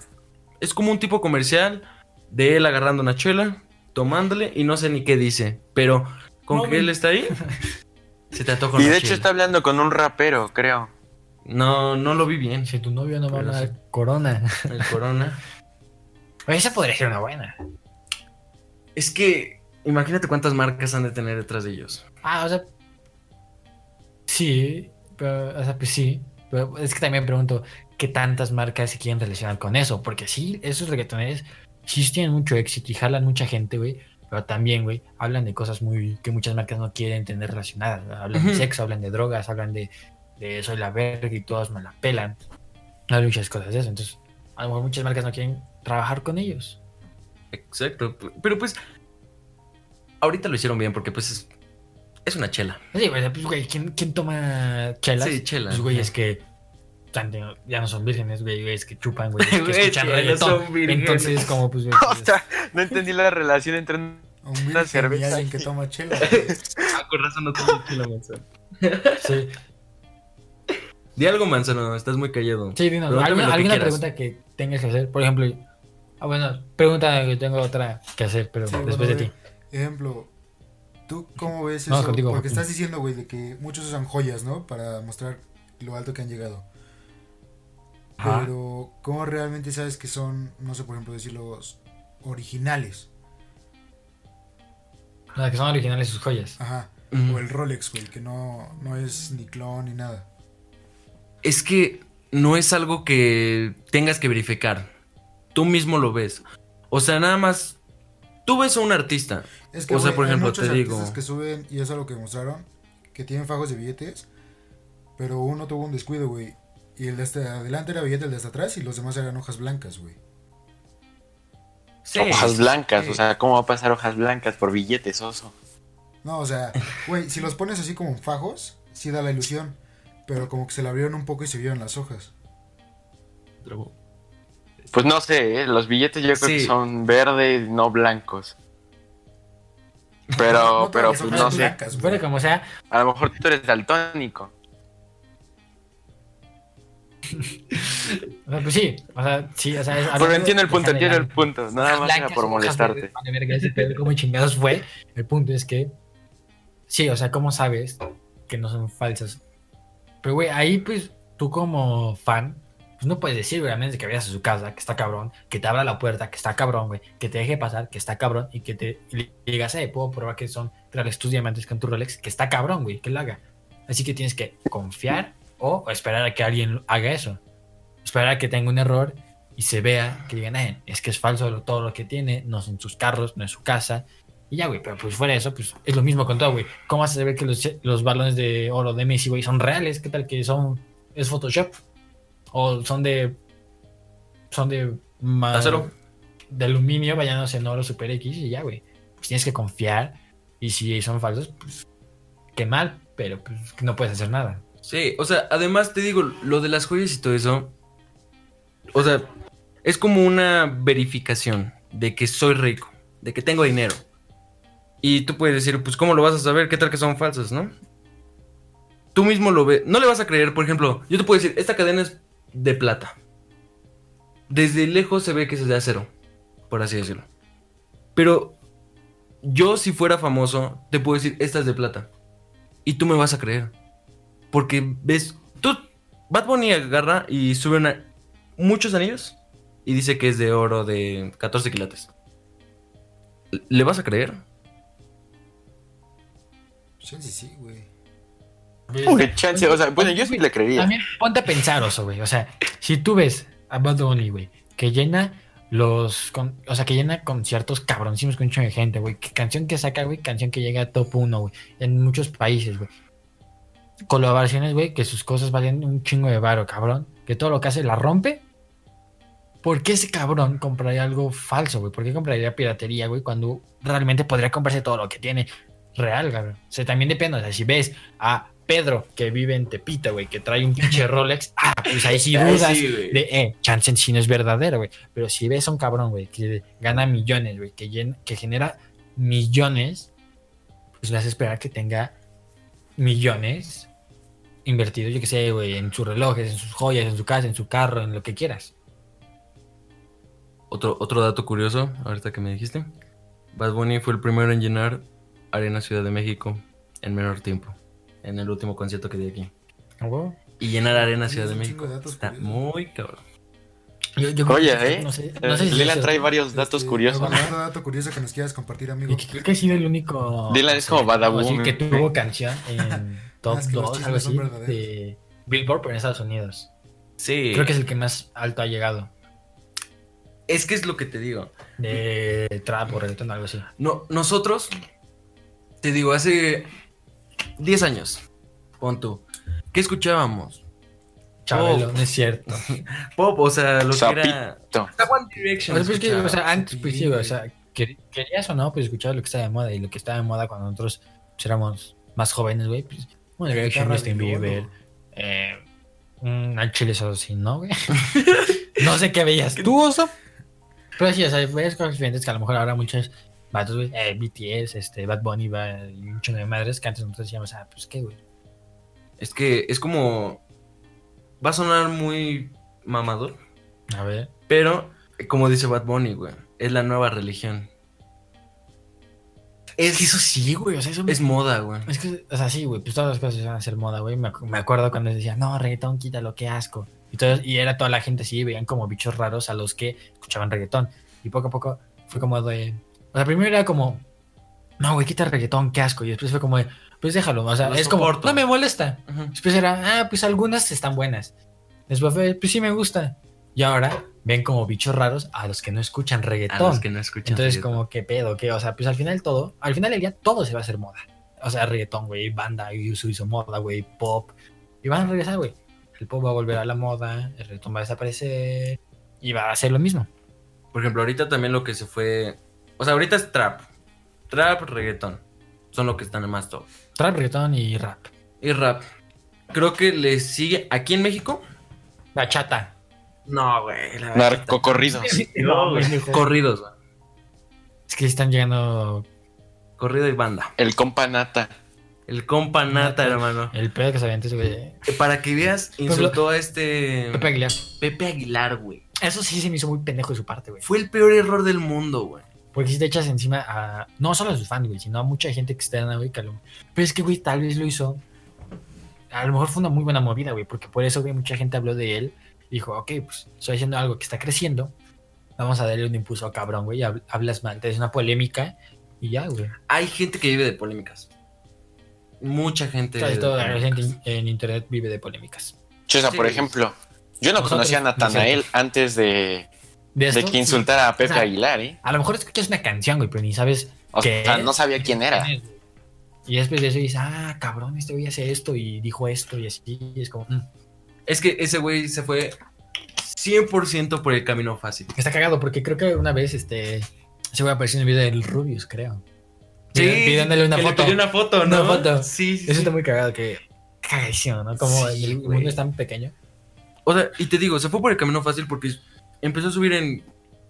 [SPEAKER 2] Es como un tipo comercial de él agarrando una chela, tomándole y no sé ni qué dice. Pero con
[SPEAKER 1] Mami.
[SPEAKER 2] que él está ahí, se te antoja
[SPEAKER 3] Y de hecho está hablando con un rapero, creo.
[SPEAKER 2] No, no lo vi bien.
[SPEAKER 1] Si tu novio no va a
[SPEAKER 2] Pero
[SPEAKER 1] hablar
[SPEAKER 2] sí.
[SPEAKER 1] Corona.
[SPEAKER 2] El Corona.
[SPEAKER 1] Oye, esa podría ser una buena.
[SPEAKER 2] Es que imagínate cuántas marcas han de tener detrás de ellos.
[SPEAKER 1] Ah, o sea. Sí, pero, o sea, pues sí. Pero es que también me pregunto qué tantas marcas se quieren relacionar con eso. Porque sí, esos reggaetoneros sí tienen mucho éxito y jalan mucha gente, güey. Pero también, güey, hablan de cosas muy que muchas marcas no quieren tener relacionadas. Hablan de sexo, hablan de drogas, hablan de, de soy la verga y todos me la pelan. Hay muchas cosas de eso. Entonces, a lo mejor muchas marcas no quieren trabajar con ellos.
[SPEAKER 2] Exacto. Pero pues, ahorita lo hicieron bien porque pues es, es una chela.
[SPEAKER 1] Sí, güey, pues, güey, ¿quién, quién toma chelas?
[SPEAKER 2] Sí, chela.
[SPEAKER 1] Pues, güey, es que ya no son vírgenes, güey, güey, es que chupan, güey, es que
[SPEAKER 2] Güey,
[SPEAKER 1] escuchan
[SPEAKER 2] no
[SPEAKER 1] reggaetón.
[SPEAKER 2] son vírgenes.
[SPEAKER 1] Entonces, como, pues, güey,
[SPEAKER 3] O
[SPEAKER 1] pues,
[SPEAKER 3] sea, no entendí la relación entre un...
[SPEAKER 4] O un virgen y
[SPEAKER 3] cerveza.
[SPEAKER 4] alguien que toma chela.
[SPEAKER 2] Ah, con razón no tomo chela, manzano.
[SPEAKER 1] sí,
[SPEAKER 2] Di algo, manzano, estás muy callado.
[SPEAKER 1] sí, dinos, ¿alguna,
[SPEAKER 2] que
[SPEAKER 1] pregunta que tengas que hacer? Por ejemplo, ah, bueno, pregunta que tengo otra que hacer, pero
[SPEAKER 4] Sí,
[SPEAKER 1] después
[SPEAKER 4] bueno,
[SPEAKER 1] de ti.
[SPEAKER 4] Ejemplo, ¿tú cómo ves
[SPEAKER 1] Vamos
[SPEAKER 4] eso?
[SPEAKER 1] contigo,
[SPEAKER 4] Porque estás diciendo, güey, de que muchos usan joyas, ¿no? Para mostrar lo alto que han llegado.
[SPEAKER 1] Ajá.
[SPEAKER 4] Pero, ¿cómo realmente sabes que son, no sé, por ejemplo, decirlo, originales?
[SPEAKER 1] O sea, que son originales sus joyas.
[SPEAKER 4] Ajá. O el Rolex, güey, que no, no es ni clon ni nada.
[SPEAKER 2] Es que no es algo que tengas que verificar. Tú mismo lo ves. O sea, nada más. Tú ves a un artista.
[SPEAKER 4] Es que,
[SPEAKER 2] O sea,
[SPEAKER 4] güey,
[SPEAKER 2] por
[SPEAKER 4] hay
[SPEAKER 2] ejemplo,
[SPEAKER 4] muchos
[SPEAKER 2] te digo-
[SPEAKER 4] que suben, y eso es lo que mostraron, que tienen fajos de billetes, pero uno tuvo un descuido, güey. Y el de hasta adelante era billete, el de hasta atrás, y los demás eran hojas blancas, güey.
[SPEAKER 2] Sí.
[SPEAKER 3] Hojas blancas,
[SPEAKER 4] sí.
[SPEAKER 3] o sea, ¿cómo va a pasar hojas blancas por billetes, oso?
[SPEAKER 4] No, o sea, güey, si los pones así como en fajos, sí da la ilusión. Pero como que se le abrieron un poco y se vieron las hojas.
[SPEAKER 3] Pues no sé, ¿eh? los billetes yo creo
[SPEAKER 2] Sí.
[SPEAKER 3] que son verdes, no blancos. Pero,
[SPEAKER 4] No
[SPEAKER 3] pero pues no
[SPEAKER 4] son
[SPEAKER 3] sé.
[SPEAKER 4] blancas.
[SPEAKER 1] Fuera como sea,
[SPEAKER 3] A lo mejor tú eres daltónico.
[SPEAKER 1] O sea, pues sí, o sea, sí, o sea, es-
[SPEAKER 3] Pero entiendo el punto, entiendo el punto. Nada más era por molestarte.
[SPEAKER 1] verdes, vale verga, ese pedo, ¿Cómo chingados fue? El punto es que, sí, o sea, ¿cómo sabes que no son falsas? Pero, güey, ahí, pues, tú como fan, pues no puedes decir, de que vayas a su casa, que está cabrón, que te abra la puerta, que está cabrón, güey, que te deje pasar, que está cabrón, y que te digas, eh, puedo probar que son reales tus diamantes con tu Rolex, que está cabrón, güey, que lo haga. Así que tienes que confiar o esperar a que alguien haga eso. Esperar a que tenga un error y se vea que digan, eh, es que es falso todo lo que tiene, no son sus carros, no es su casa. Y ya, güey, pero pues fuera de eso, pues es lo mismo con todo, güey. ¿Cómo vas a saber que los, los balones de oro de Messi, güey, son reales? ¿Qué tal que son, es Photoshop? O son de, son de...
[SPEAKER 2] Acero.
[SPEAKER 1] De aluminio, bañándose en oro super X y ya, güey. Pues tienes que confiar y si son falsos, pues qué mal, pero pues no puedes hacer nada.
[SPEAKER 2] Sí, o sea, además te digo, lo de las joyas y todo eso. O sea, es como una verificación de que soy rico, de que tengo dinero. Y tú puedes decir, pues, ¿cómo lo vas a saber? ¿Qué tal que son falsas, no? Tú mismo lo ves. No le vas a creer, por ejemplo, yo te puedo decir, esta cadena es de plata. Desde lejos se ve que es de acero, por así decirlo. Pero yo, si fuera famoso, te puedo decir, esta es de plata. Y tú me vas a creer. Porque ves, tú, Bad Bunny agarra y sube una- muchos anillos y dice que es de oro de 14 quilates. ¿Le vas a creer?
[SPEAKER 4] Chance sí, güey.
[SPEAKER 3] Qué chance, o sea, bueno, yo sí le creería.
[SPEAKER 1] También ponte a pensar, oso, güey. O sea, si tú ves a Bad Bunny, güey, que llena los. con- o sea, que llena conciertos cabroncísimos con un chingo de gente, güey. Que canción que saca, güey, canción que llega a top 1, güey. En muchos países, güey. Colaboraciones, güey, que sus cosas valen un chingo de varo, cabrón. Que todo lo que hace la rompe. ¿Por qué ese cabrón compraría algo falso, güey? ¿Por qué compraría piratería, güey? Cuando realmente podría comprarse todo lo que tiene real, cabrón. O sea, también depende. O sea, si ves a Pedro que vive en Tepita, güey, que trae un pinche Rolex, ah, pues ahí sí
[SPEAKER 2] Ahí
[SPEAKER 1] dudas
[SPEAKER 2] sí,
[SPEAKER 1] de, eh, chance si no es verdadero, güey. Pero si ves a un cabrón, güey, que gana millones, güey, que, que genera millones, pues le hace esperar que tenga millones invertidos, yo que sé, güey, en sus relojes, en sus joyas, en su casa, en su carro, en lo que quieras.
[SPEAKER 2] Otro, otro dato curioso, ahorita que me dijiste. Bad Bunny fue el primero en llenar Arena Ciudad de México en menor tiempo. En el último concierto que di aquí.
[SPEAKER 1] ¿A huevo?
[SPEAKER 2] Y llenar Arena Ciudad de México.
[SPEAKER 4] de
[SPEAKER 2] Está
[SPEAKER 4] curiosos.
[SPEAKER 2] muy cabrón.
[SPEAKER 1] Yo, yo
[SPEAKER 3] Oye,
[SPEAKER 1] que-
[SPEAKER 3] ¿eh?
[SPEAKER 1] No sé, no sé si
[SPEAKER 3] Dylan trae varios datos
[SPEAKER 4] Este,
[SPEAKER 3] curiosos.
[SPEAKER 4] ¿algún otro dato curioso que nos quieras compartir, amigo?
[SPEAKER 1] Y que creo que ha sido el único.
[SPEAKER 3] Dylan es como
[SPEAKER 1] así
[SPEAKER 3] Badaboom,
[SPEAKER 1] que
[SPEAKER 3] ¿eh?
[SPEAKER 1] tuvo canción en top
[SPEAKER 4] Ah, los
[SPEAKER 1] 2,
[SPEAKER 4] chismes
[SPEAKER 1] algo así, de Billboard, pero en Estados Unidos.
[SPEAKER 2] Sí.
[SPEAKER 1] Creo que es el que más alto ha llegado.
[SPEAKER 2] Es que es lo que te digo.
[SPEAKER 1] De trap o reggaeton, algo así.
[SPEAKER 2] No, nosotros, te digo, hace 10 años, pon tú, ¿qué escuchábamos?
[SPEAKER 1] Chabelo,
[SPEAKER 2] Oh.
[SPEAKER 1] no es cierto.
[SPEAKER 2] Pop, o sea, lo que era... One Direction.
[SPEAKER 1] Pues que, o sea, antes, pues sí, güey, o sea, quer- querías o no, pues escuchabas lo que estaba de moda. Y lo que estaba de moda cuando nosotros pues, éramos más jóvenes, güey, pues One Direction, Justin Bieber, eh, mm, al chile eso sí, ¿no, güey? no sé qué veías tú, oso. Pero sí, o sea, veías cosas diferentes que a lo mejor ahora vatos, güey, eh, BTS, este, Bad Bunny, va, y un chingo de madres que antes nosotros decíamos, ah, pues qué, güey.
[SPEAKER 2] Es que es como... Va a sonar muy mamador,
[SPEAKER 1] A ver.
[SPEAKER 2] pero, como dice Bad Bunny, güey, es la nueva religión.
[SPEAKER 1] Es que eso sí, güey, o sea, eso me-
[SPEAKER 2] Es moda, güey.
[SPEAKER 1] Es que, o sea, sí, güey, pues todas las cosas van a ser moda, güey. Me, acu- me acuerdo cuando decían, no, reggaetón, quítalo, qué asco. Y, todo, y era toda la gente así, veían como bichos raros a los que escuchaban reggaetón. Y poco a poco fue como de. O sea, primero era como no, güey, quita el reggaetón, qué asco. Y después fue como, de, pues déjalo. O sea,
[SPEAKER 2] Lo
[SPEAKER 1] es como, no me molesta. Después era, ah, pues algunas están buenas. Después fue, pues sí me gusta. Y ahora ven como bichos raros a los que no escuchan
[SPEAKER 2] A
[SPEAKER 1] reggaetón.
[SPEAKER 2] los que no escuchan.
[SPEAKER 1] Entonces,
[SPEAKER 2] reggaetón.
[SPEAKER 1] como, ¿qué pedo? ¿Qué? O sea, pues al final todo, al final del día todo se va a hacer moda. O sea, reggaetón, güey, banda, hizo, hizo moda, güey, pop. Y van a regresar, güey. El pop va a volver a la moda, el reggaetón va a desaparecer y va a hacer lo mismo.
[SPEAKER 2] Por ejemplo, ahorita también lo que se fue. O sea, ahorita es trap. Trap, reggaetón. Son lo que están más top.
[SPEAKER 1] Trap, reggaetón y rap.
[SPEAKER 2] Y rap. Creo que le sigue. ¿Aquí en México?
[SPEAKER 1] Bachata.
[SPEAKER 2] No, güey. la
[SPEAKER 3] Narcocorridos.
[SPEAKER 2] No, güey. Corridos, güey.
[SPEAKER 1] Es que están llegando
[SPEAKER 2] Corrido y banda.
[SPEAKER 3] El compa nata.
[SPEAKER 2] El compa nata,
[SPEAKER 1] Nata.
[SPEAKER 2] hermano.
[SPEAKER 1] el pedo que se aventó ese güey.
[SPEAKER 2] Que Para que veas, insultó a este.
[SPEAKER 1] Pepe Aguilar.
[SPEAKER 2] Pepe Aguilar, güey.
[SPEAKER 1] Eso sí se me hizo muy pendejo de su parte, güey.
[SPEAKER 2] Fue el peor error del mundo, güey.
[SPEAKER 1] Porque si te echas encima a. No solo a sus fans, güey, sino a mucha gente externa, güey. que lo- Pero es que, güey, tal vez lo hizo. A lo mejor fue una muy buena movida, güey. Porque por eso, güey, mucha gente habló de él. Dijo, ok, pues estoy haciendo algo que está creciendo. Vamos a darle un impulso cabrón, güey. hab- Hablas mal, te es una polémica. Y ya, güey.
[SPEAKER 2] Hay gente que vive de polémicas. Mucha gente.
[SPEAKER 1] Casi
[SPEAKER 2] vive
[SPEAKER 1] toda
[SPEAKER 2] de
[SPEAKER 1] la gente en internet vive de polémicas.
[SPEAKER 3] Che, o sea,
[SPEAKER 2] Sí.
[SPEAKER 3] por ejemplo, yo no
[SPEAKER 1] Nosotros,
[SPEAKER 3] conocía a Natanael antes de,
[SPEAKER 1] De,
[SPEAKER 3] que insultara a Pepe
[SPEAKER 1] O sea,
[SPEAKER 3] Aguilar, ¿eh?
[SPEAKER 1] A lo mejor escuchas una canción, güey, pero ni sabes
[SPEAKER 3] O
[SPEAKER 1] ¿Qué?
[SPEAKER 3] sea, no sabía quién era.
[SPEAKER 1] Y después de eso dices, ah, cabrón, este güey hace esto y dijo esto y así. Y es como, mm.
[SPEAKER 2] Es que ese güey se fue 100% por el camino fácil.
[SPEAKER 1] Está cagado porque creo que una vez este se güey apareció en el video del Rubius, creo.
[SPEAKER 2] Sí,
[SPEAKER 1] Pidi- pidiéndole una
[SPEAKER 2] que le
[SPEAKER 1] foto.
[SPEAKER 2] pidió una foto, ¿no?
[SPEAKER 1] Una foto.
[SPEAKER 2] Sí, sí.
[SPEAKER 1] Eso
[SPEAKER 2] sí.
[SPEAKER 1] está muy cagado que cagadísimo, ¿no? Como
[SPEAKER 2] Sí,
[SPEAKER 1] el mundo es tan pequeño.
[SPEAKER 2] O sea, y te digo, se fue por el camino fácil porque empezó a subir en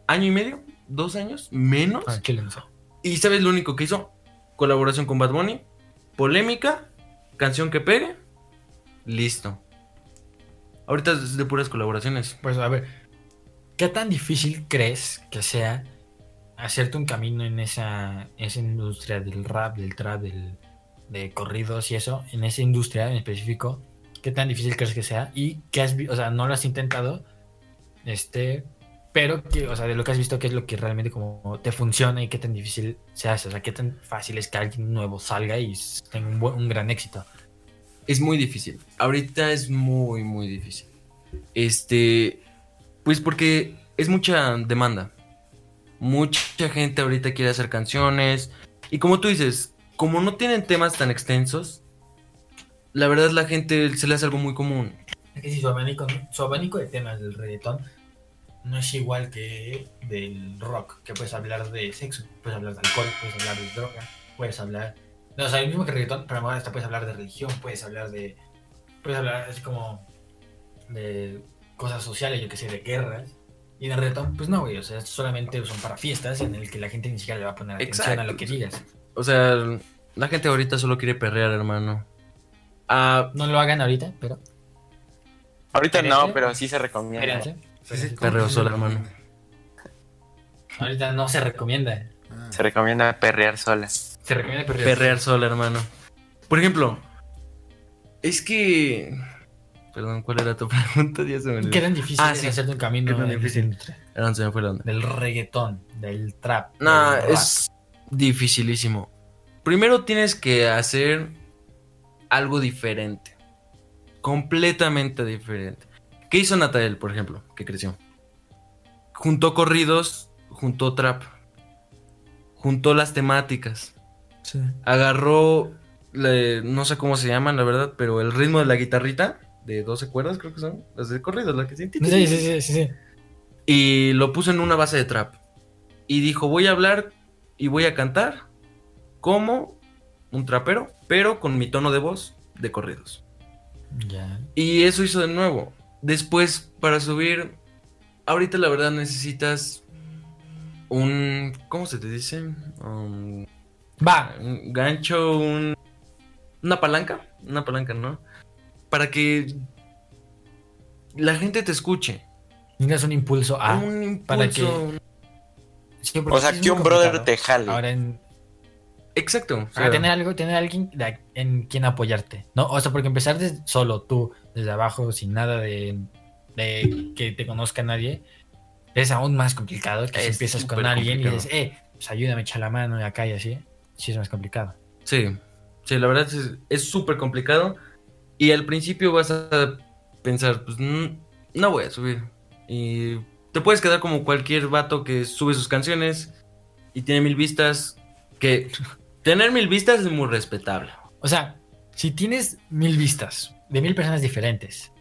[SPEAKER 2] año y medio, dos años, menos.
[SPEAKER 1] Ah, no sé.
[SPEAKER 2] Y ¿sabes lo único que hizo? Colaboración con Bad Bunny, polémica, canción que pegue, listo. Ahorita es de puras colaboraciones.
[SPEAKER 1] Pues a ver, ¿qué tan difícil crees que sea hacerte un camino en esa, esa industria del rap, del trap, del, de corridos y eso, en esa industria en específico? ¿Qué tan difícil crees que sea? Y qué has o sea, no lo has intentado, este, pero que, o sea, de lo que has visto, qué es lo que realmente como te funciona y qué tan difícil se hace, o sea, qué tan fácil es que alguien nuevo salga y tenga un, buen- un gran éxito.
[SPEAKER 2] Es muy difícil. Ahorita es muy, muy difícil. Este, pues porque es mucha demanda. Mucha gente ahorita quiere hacer canciones. Y como tú dices, como no tienen temas tan extensos, la verdad la gente se le hace algo muy común.
[SPEAKER 1] Es que si su abanico, su abanico de temas del reggaetón no es igual que del rock, que puedes hablar de sexo, puedes hablar de alcohol, puedes hablar de droga, puedes hablar... No, o sea, el mismo que reggaetón, pero ahora hasta puedes hablar de religión, puedes hablar de... Puedes hablar así como de cosas sociales, yo que sé, de guerras. Y en el reggaetón, pues no, güey, o sea, solamente son para fiestas en el que la gente ni siquiera le va a poner atención a lo que digas.
[SPEAKER 2] O sea, la gente ahorita solo quiere perrear, hermano. Ah,
[SPEAKER 1] No lo hagan ahorita, pero...
[SPEAKER 3] Ahorita no, pero sí se recomienda.
[SPEAKER 1] Espérense.
[SPEAKER 4] Sí, sí,
[SPEAKER 2] Perreo
[SPEAKER 4] ¿cómo
[SPEAKER 2] sola, hermano.
[SPEAKER 1] Ahorita no se recomienda.
[SPEAKER 4] Ah,
[SPEAKER 3] Se recomienda perrear sola.
[SPEAKER 1] Se recomienda perrear.
[SPEAKER 2] perrear sola, hermano. Por ejemplo, es que... Perdón, ¿cuál era tu pregunta? Ya se me olvidó.
[SPEAKER 1] ¿Qué tan difícil
[SPEAKER 2] Ah, sí.
[SPEAKER 1] hacerte un camino
[SPEAKER 2] Qué tan
[SPEAKER 1] en
[SPEAKER 2] difícil. Perdón, se me fue la onda.
[SPEAKER 1] Del reggaetón, del trap.
[SPEAKER 2] Nah,
[SPEAKER 1] del
[SPEAKER 2] es dificilísimo. Primero tienes que hacer algo diferente. Completamente diferente. ¿Qué hizo Natael, por ejemplo? Que creció. Juntó corridos, juntó trap. Juntó las temáticas. Agarró, le- no sé cómo se llaman, la verdad, pero el ritmo de la guitarrita, de 12 cuerdas creo que son, las de corridos, las que
[SPEAKER 1] Sí, sí, sí, sí, sí.
[SPEAKER 2] y lo puso en una base de trap. Y dijo, voy a hablar y voy a cantar como un trapero, pero con mi tono de voz de corridos.
[SPEAKER 1] Ya.
[SPEAKER 2] Y eso hizo de nuevo. Después, para subir, ahorita la verdad necesitas un... ¿Cómo se te dice? Um,
[SPEAKER 1] Va.
[SPEAKER 2] un gancho, un... Una palanca. Una palanca, ¿no? Para que la gente te escuche.
[SPEAKER 1] Necesitas un impulso a.
[SPEAKER 2] un impulso.
[SPEAKER 1] Para que- Sí,
[SPEAKER 3] O sea, que un brother te jale.
[SPEAKER 1] Ahora en.
[SPEAKER 2] Exacto. o sea,
[SPEAKER 1] tener algo, tener alguien en quien apoyarte. ¿No? O sea, porque empezar solo tú, desde abajo, sin nada de, de que te conozca nadie, es aún más complicado que si empiezas con alguien y
[SPEAKER 2] complicado.
[SPEAKER 1] dices, eh, pues ayúdame, echa la mano y acá y así. sí es más complicado.
[SPEAKER 2] Sí, sí, la verdad es- es súper complicado. Y al principio vas a pensar, pues mm, no voy a subir. Y te puedes quedar como cualquier vato que sube sus canciones y tiene mil vistas. Que tener mil vistas es muy respetable.
[SPEAKER 1] O sea, si tienes mil vistas de mil personas diferentes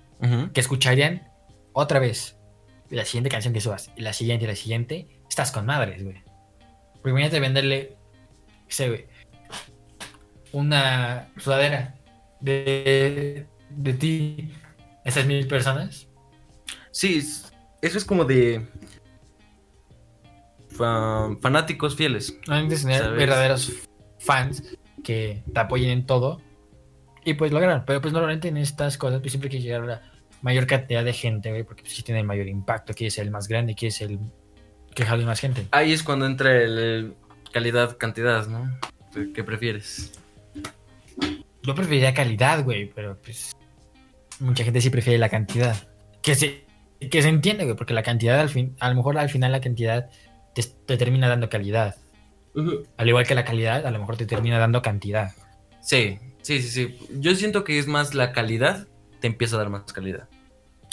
[SPEAKER 1] que escucharían otra vez la siguiente canción que subas, y la siguiente y la siguiente, estás con madres, güey. Porque imagínate venderle, sé, güey, una sudadera de, de ti a esas mil personas.
[SPEAKER 2] Sí, es- eso es como de fa- fanáticos fieles.
[SPEAKER 1] Normalmente tener
[SPEAKER 2] ¿Sabes?
[SPEAKER 1] verdaderos fans que te apoyen en todo y pues lograr. Pero pues normalmente en estas cosas pues siempre hay que llegar a la mayor cantidad de gente, güey, porque pues sí tiene el mayor impacto, quiere ser el más grande, quiere ser el que jale más gente.
[SPEAKER 2] Ahí es cuando entra el, calidad-cantidad, ¿no? ¿Qué prefieres?
[SPEAKER 1] Yo preferiría calidad, güey, pero pues mucha gente sí prefiere la cantidad. Que se, que se entiende, güey, porque la cantidad al fin, a lo mejor al final la cantidad te, te termina dando calidad. Al igual que la calidad, a lo mejor te termina dando cantidad.
[SPEAKER 2] Sí, sí, sí, sí. Yo siento que es más la calidad, te empieza a dar más calidad.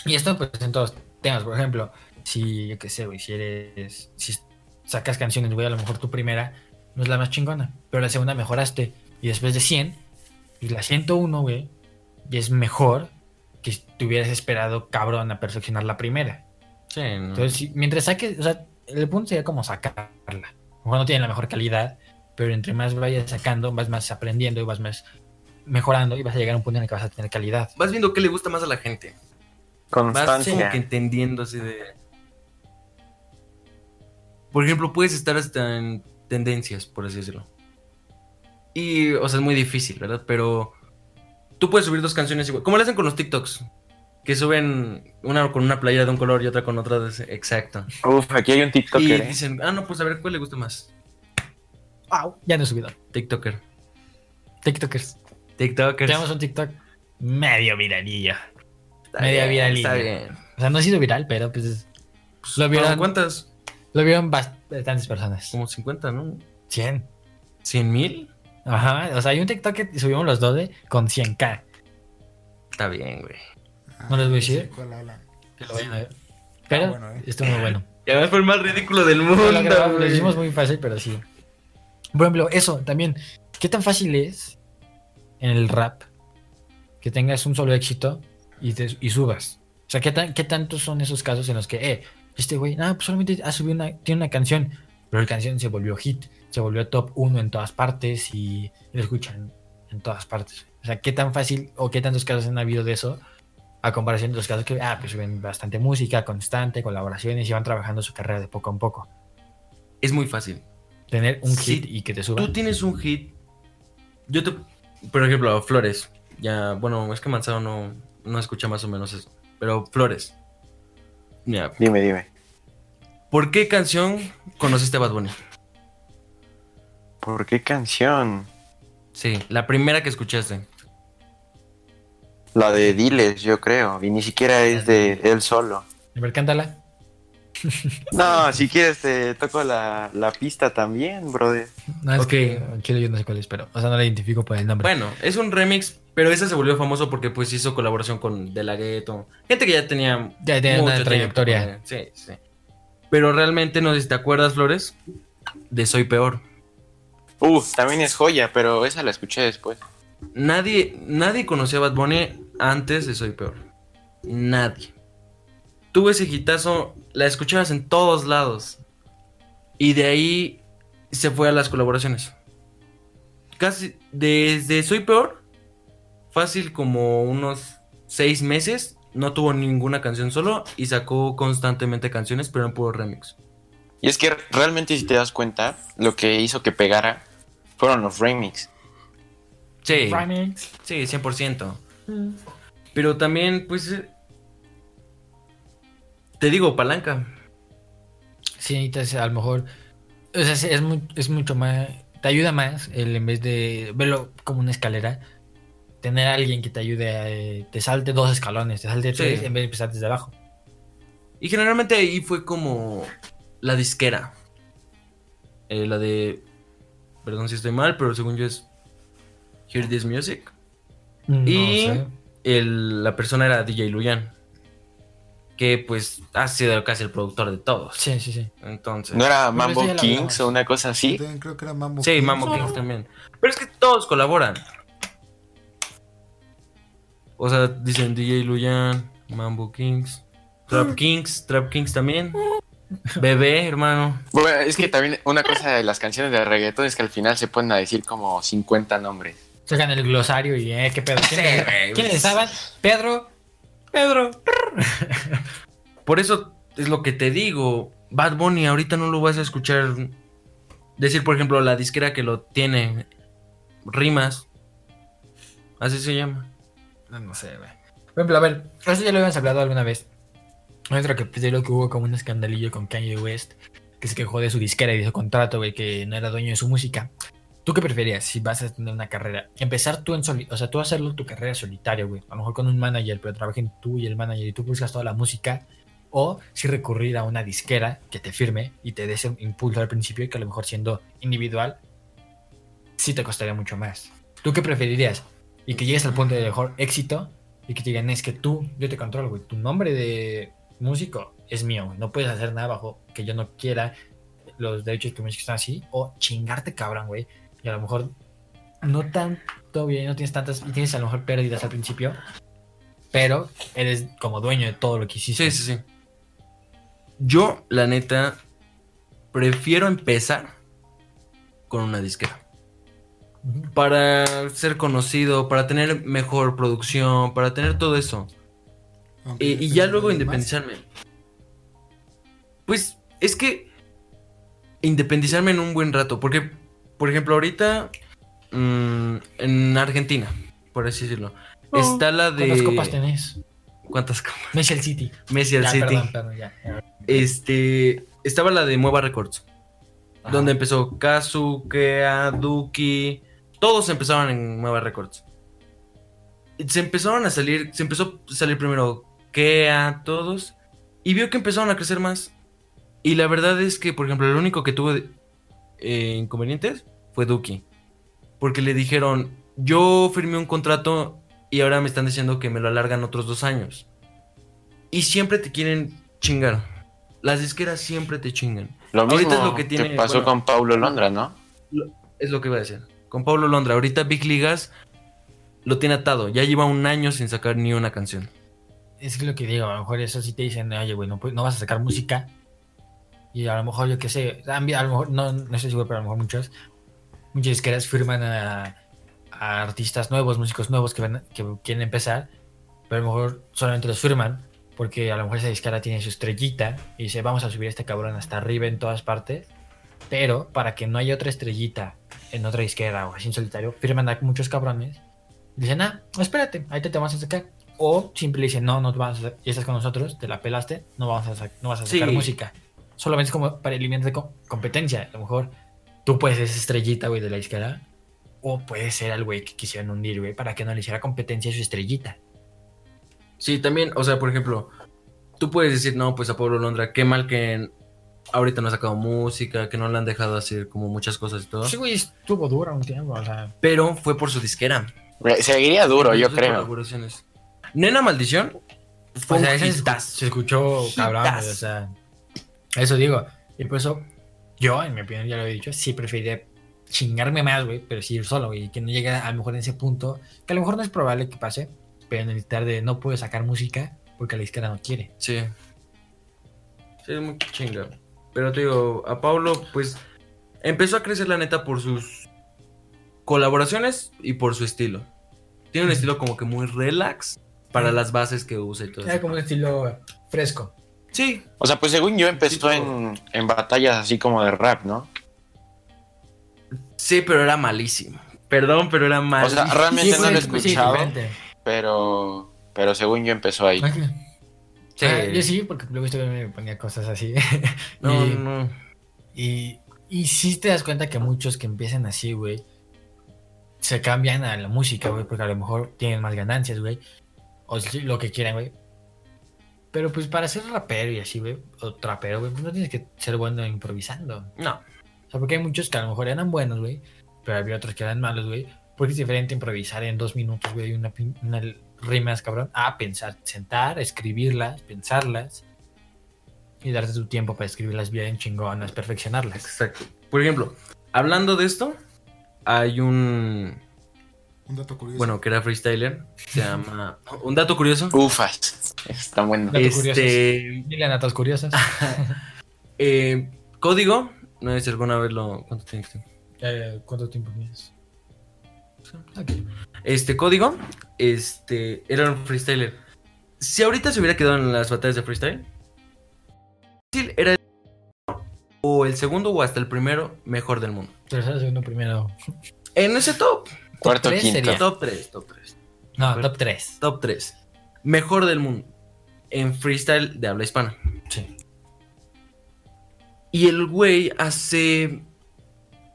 [SPEAKER 1] Y esto, pues, en todos temas. Por ejemplo, si, yo qué sé, güey, si eres. Si sacas canciones, güey, a lo mejor tu primera no es la más chingona, pero la segunda mejoraste. Y después de 100, y la 101, güey, y es mejor que si te hubieras esperado, cabrón, a perfeccionar la primera.
[SPEAKER 2] Sí, ¿no?
[SPEAKER 1] Entonces, si- mientras saques, o sea, el punto sería como sacarla. A lo mejor no tiene la mejor calidad, pero entre más vayas sacando, vas más aprendiendo y vas más mejorando y vas a llegar a un punto en el que vas a tener calidad.
[SPEAKER 2] vas viendo qué le gusta más a la gente. Vas como
[SPEAKER 3] Constancia.
[SPEAKER 2] que entendiendo así de... Por ejemplo, puedes estar hasta en tendencias, por así decirlo. Y, o sea, es muy difícil, ¿verdad? Pero tú puedes subir dos canciones igual. Como lo hacen con los TikToks. Que suben una con una playera de un color y otra con otra de ese- Exacto.
[SPEAKER 3] Uf, aquí hay un
[SPEAKER 2] Y
[SPEAKER 3] TikToker, ¿eh?
[SPEAKER 2] dicen, ah, no, pues a ver, ¿cuál le gusta más?
[SPEAKER 1] ¡Wow! Ya no he subido.
[SPEAKER 2] TikToker.
[SPEAKER 1] TikTokers.
[SPEAKER 2] TikTokers.
[SPEAKER 1] Tenemos un TikTok medio viralillo.
[SPEAKER 2] Está
[SPEAKER 1] media
[SPEAKER 2] bien,
[SPEAKER 1] viralilla.
[SPEAKER 2] Está bien.
[SPEAKER 1] O sea, no ha sido viral, pero pues
[SPEAKER 2] Pues,
[SPEAKER 1] Lo vieron-
[SPEAKER 2] ¿Cuántas?
[SPEAKER 1] lo vieron bastantes personas.
[SPEAKER 2] Como 50, ¿no?
[SPEAKER 1] 100.
[SPEAKER 2] ¿100 mil?
[SPEAKER 1] Ajá. O sea, hay un TikTok que subimos los dos de con 100k.
[SPEAKER 2] Está bien, güey.
[SPEAKER 1] No les voy a decir. Que lo vayan a ver. Pero
[SPEAKER 4] bueno, eh.
[SPEAKER 1] estuvo muy bueno.
[SPEAKER 2] Y además fue el más ridículo del mundo.
[SPEAKER 1] Lo, grabamos, lo hicimos muy fácil, pero sí. Por ejemplo, eso también. ¿Qué tan fácil es en el rap que tengas un solo éxito y, te- y subas? O sea, ¿qué, tan, ¿qué tantos son esos casos en los que, eh, este güey, nada, pues solamente ha subido una, tiene una canción, pero la canción se volvió hit, se volvió top 1 en todas partes y lo escuchan en todas partes? O sea, ¿qué tan fácil o qué tantos casos han habido de eso? A comparación de los casos que, ah, pues suben bastante música, constante, colaboraciones y van trabajando su carrera de poco a poco
[SPEAKER 2] Es muy fácil.
[SPEAKER 1] tener un hit y que te suba.
[SPEAKER 2] Tú tienes un hit. Yo te. Por ejemplo, Flores. Ya, bueno, es que Manzano no, no escucha más o menos eso. Pero Flores. Mira,
[SPEAKER 3] Dime, dime.
[SPEAKER 2] ¿por qué canción conociste a Bad Bunny?
[SPEAKER 3] ¿Por qué canción?
[SPEAKER 2] Sí, la primera que escuchaste.
[SPEAKER 3] La de Diles, yo creo. Y ni siquiera es de él solo.
[SPEAKER 1] A ver, cántala.
[SPEAKER 3] No, si quieres te toco la, la pista también, brother.
[SPEAKER 1] No, es
[SPEAKER 2] Ok.
[SPEAKER 1] que Chile yo no sé cuál es, pero, o sea, no la identifico por el nombre.
[SPEAKER 2] Bueno, es un remix, pero ese se volvió famoso porque pues hizo colaboración con De La Ghetto. Gente que ya tenía
[SPEAKER 1] ya una trayectoria.
[SPEAKER 2] tiempo, Sí, sí. Pero realmente no sé si te acuerdas, Flores, de Soy Peor.
[SPEAKER 3] Uf, también es joya, pero esa la escuché después.
[SPEAKER 2] Nadie, nadie conocía a Bad Bunny antes de Soy Peor. Nadie. Tuve ese hitazo, la escuchabas en todos lados. Y de ahí se fue a las colaboraciones. Casi desde Soy Peor, fácil como unos seis meses, no tuvo ninguna canción solo y sacó constantemente canciones, pero en puro remix.
[SPEAKER 3] Y es que realmente si te das cuenta, lo que hizo que pegara fueron los remix.
[SPEAKER 2] Sí,
[SPEAKER 1] Remix.
[SPEAKER 2] sí, 100%. Pero también, pues, te digo, palanca.
[SPEAKER 1] Sí, necesitas a lo mejor. O sea, es, mu- es mucho más. Te ayuda más el en vez de verlo como una escalera. Tener a alguien que te ayude a. eh, te salte dos escalones, te salte
[SPEAKER 2] Sí.
[SPEAKER 1] tres en vez de empezar desde abajo.
[SPEAKER 2] Y generalmente ahí fue como la disquera. Eh, la de Perdón si estoy mal, pero según yo es Hear This Music.
[SPEAKER 1] No
[SPEAKER 2] Y el- la persona era DJ Luyan. Que pues ha sido casi el productor de todos.
[SPEAKER 1] Sí, sí, sí.
[SPEAKER 2] Entonces.
[SPEAKER 3] ¿No era
[SPEAKER 1] Pues
[SPEAKER 3] Mambo Kings o una cosa así?
[SPEAKER 4] también creo que era Mambo
[SPEAKER 2] Sí,
[SPEAKER 4] Kings.
[SPEAKER 2] Mambo Kings también. Pero es que todos colaboran. O sea, dicen DJ Luyan, Mambo Kings, Trap Kings, Trap Kings también. Bebé, hermano.
[SPEAKER 3] Bueno, es que también una cosa de las canciones de reggaetón es que al final se ponen a decir como 50 nombres.
[SPEAKER 1] Sacan el glosario y, eh, ¿qué pedo? ¿Quiénes,
[SPEAKER 2] Sí, güey.
[SPEAKER 1] ¿quiénes estaban? Pedro. Pedro.
[SPEAKER 2] Por eso es lo que te digo. Bad Bunny ahorita no lo vas a escuchar decir, por ejemplo, la disquera que lo tiene. Rimas. Así se llama.
[SPEAKER 1] No, no sé, güey. Por ejemplo, a ver, esto ya lo habíamos hablado alguna vez. Hay otro que de lo que hubo como un escandalillo con Kanye West, que se quejó de su disquera y de su contrato, güey, que no era dueño de su música. ¿Tú qué preferías si vas a tener una carrera? Empezar tú en soli o sea, tú hacerlo tu carrera solitaria, güey. A lo mejor con un manager, pero trabajen tú y el manager y tú buscas toda la música. O si recurrir a una disquera que te firme y te dé ese impulso al principio y que a lo mejor siendo individual, sí te costaría mucho más. ¿Tú qué preferirías? Y que llegues al punto de mejor éxito y que te digan, es que tú, yo te controlo, güey. Tu nombre de músico es mío, güey. No puedes hacer nada bajo que yo no quiera. Los derechos de música están así. O chingarte, cabrón, güey. Y a lo mejor no tanto bien, no tienes tantas, y tienes a lo mejor pérdidas al principio. Pero eres como dueño de todo lo que hiciste.
[SPEAKER 2] Sí, sí, sí. Yo, la neta, prefiero empezar con una disquera. Para ser conocido, para tener mejor producción, para tener todo eso. Eh, y ya luego
[SPEAKER 4] más.
[SPEAKER 2] independizarme. Pues es que independizarme en un buen rato. Porque, por ejemplo, ahorita mm, en Argentina, por así decirlo,
[SPEAKER 1] Oh,
[SPEAKER 2] está la de.
[SPEAKER 1] ¿Cuántas copas tenés?
[SPEAKER 2] ¿Cuántas copas?
[SPEAKER 1] Messi el City.
[SPEAKER 2] Messi al City.
[SPEAKER 1] perdón, perdón, ya.
[SPEAKER 2] Este. Estaba la de Mueva Records.
[SPEAKER 1] Ajá.
[SPEAKER 2] Donde empezó Kazu, Kea, Duki. Todos empezaron en Nueva Records. Se empezaron a salir. Se empezó a salir primero Kea, todos. Y vio que empezaron a crecer más. Y la verdad es que, por ejemplo, el único que tuvo eh, inconvenientes fue Duki. Porque le dijeron: Yo firmé un contrato y ahora me están diciendo que me lo alargan otros dos años. Y siempre te quieren chingar. Las disqueras siempre te chingan.
[SPEAKER 3] Lo
[SPEAKER 2] Ahorita
[SPEAKER 3] mismo
[SPEAKER 2] es lo que tiene-
[SPEAKER 3] que pasó
[SPEAKER 2] bueno.
[SPEAKER 3] con Paulo Londra, ¿no?
[SPEAKER 2] Es lo que iba a decir. Con Pablo Londra, ahorita Big Ligas lo tiene atado. Ya lleva un año sin sacar ni una canción.
[SPEAKER 1] Es que lo que digo, a lo mejor eso sí te dicen, oye, güey, no, no vas a sacar música. Y a lo mejor, yo qué sé, mí- a lo mejor, no, no estoy seguro, pero a lo mejor muchos, muchas disqueras firman a, a artistas nuevos, músicos nuevos que, van- que quieren empezar, pero a lo mejor solamente los firman porque a lo mejor esa disquera tiene su estrellita y dice, vamos a subir a este cabrón hasta arriba en todas partes, pero para que no haya otra estrellita en otra disquera o así en solitario, firman a muchos cabrones y dicen, ah, espérate, ahí te, te vamos a sacar. O simple dicen, no, no te vamos a sacar, ya estás con nosotros, te la pelaste, no, vamos a no vas a sacar
[SPEAKER 2] Sí.
[SPEAKER 1] música. Solamente es como para eliminar de co- competencia. A lo mejor tú puedes ser esa estrellita, güey, de la disquera. O puedes ser el güey que quisieran hundir, güey, para que no le hiciera competencia a su estrellita.
[SPEAKER 2] Sí, también, o sea, por ejemplo, tú puedes decir, no, pues a Pablo Londra, qué mal que ahorita no ha sacado música, que no le han dejado hacer como muchas cosas y todo.
[SPEAKER 1] Sí, güey, estuvo duro un tiempo, o sea.
[SPEAKER 2] Pero fue por su disquera.
[SPEAKER 3] Seguiría duro, yo creo.
[SPEAKER 2] Nena Maldición fue
[SPEAKER 1] O sea, ese se, escuchó cabrón, güey, o sea. Eso digo. Y por eso, yo, en mi opinión, ya lo he dicho, sí preferiría chingarme más, güey, pero sí ir solo, güey, y que no llegue a lo mejor en ese punto, que a lo mejor no es probable que pase, pero necesitar de no puedo sacar música porque la disquera no quiere.
[SPEAKER 2] Sí. Sí, es muy chinga. Pero te digo, a Pablo, pues, empezó a crecer la neta por sus colaboraciones y por su estilo. Tiene un estilo como que muy relax para las bases que usa y todo
[SPEAKER 1] Era
[SPEAKER 2] eso.
[SPEAKER 1] como un estilo fresco.
[SPEAKER 2] Sí,
[SPEAKER 3] O sea, pues según yo empezó en, en batallas así como de rap, ¿no?
[SPEAKER 2] sí, pero era malísimo. Perdón, pero era
[SPEAKER 3] O
[SPEAKER 2] malísimo.
[SPEAKER 3] sea, realmente
[SPEAKER 1] Sí,
[SPEAKER 3] no lo he
[SPEAKER 1] sí,
[SPEAKER 3] pero, pero según yo empezó ahí.
[SPEAKER 2] Sí.
[SPEAKER 1] Ah, yo sí, porque luego güey me ponía cosas así.
[SPEAKER 2] No,
[SPEAKER 1] y,
[SPEAKER 2] no.
[SPEAKER 1] Y, y sí te das cuenta que muchos que empiezan así, güey, se cambian a la música, güey, porque a lo mejor tienen más ganancias, güey. O lo que quieran, güey. Pero pues para ser rapero y así, güey, o trapero, güey, pues no tienes que ser bueno improvisando.
[SPEAKER 2] No.
[SPEAKER 1] O sea, porque hay muchos que a lo mejor eran buenos, güey, pero había otros que eran malos, güey. Porque es diferente improvisar en dos minutos, güey, una, una rimas, cabrón, a pensar, sentar, escribirlas, pensarlas y darte tu tiempo para escribirlas bien chingonas, perfeccionarlas.
[SPEAKER 2] Exacto. Por ejemplo, hablando de esto, hay un.
[SPEAKER 4] Un dato curioso.
[SPEAKER 2] Bueno, que era freestyler. Se llama. Un dato curioso.
[SPEAKER 3] Ufas. Está bueno.
[SPEAKER 1] Datos
[SPEAKER 2] Este.
[SPEAKER 1] Dile a natas curiosas.
[SPEAKER 2] eh, código. No sé si alguna vez lo. ¿Cuánto tienes? tú?
[SPEAKER 1] Eh, ¿Cuánto tiempo tienes? Ok.
[SPEAKER 2] Este código. Este. Era un freestyler. Si ahorita se hubiera quedado en las batallas de freestyle. Era el. O el segundo o hasta el primero mejor del mundo.
[SPEAKER 1] Tercero, segundo, primero.
[SPEAKER 2] En ese top.
[SPEAKER 3] Cuarto,
[SPEAKER 1] tres
[SPEAKER 3] quinto.
[SPEAKER 1] sería.
[SPEAKER 2] Top 3, top 3.
[SPEAKER 1] No,
[SPEAKER 2] Pero-
[SPEAKER 1] top 3.
[SPEAKER 2] Top 3. Mejor del mundo. En freestyle de habla hispana.
[SPEAKER 1] Sí.
[SPEAKER 2] Y el güey hace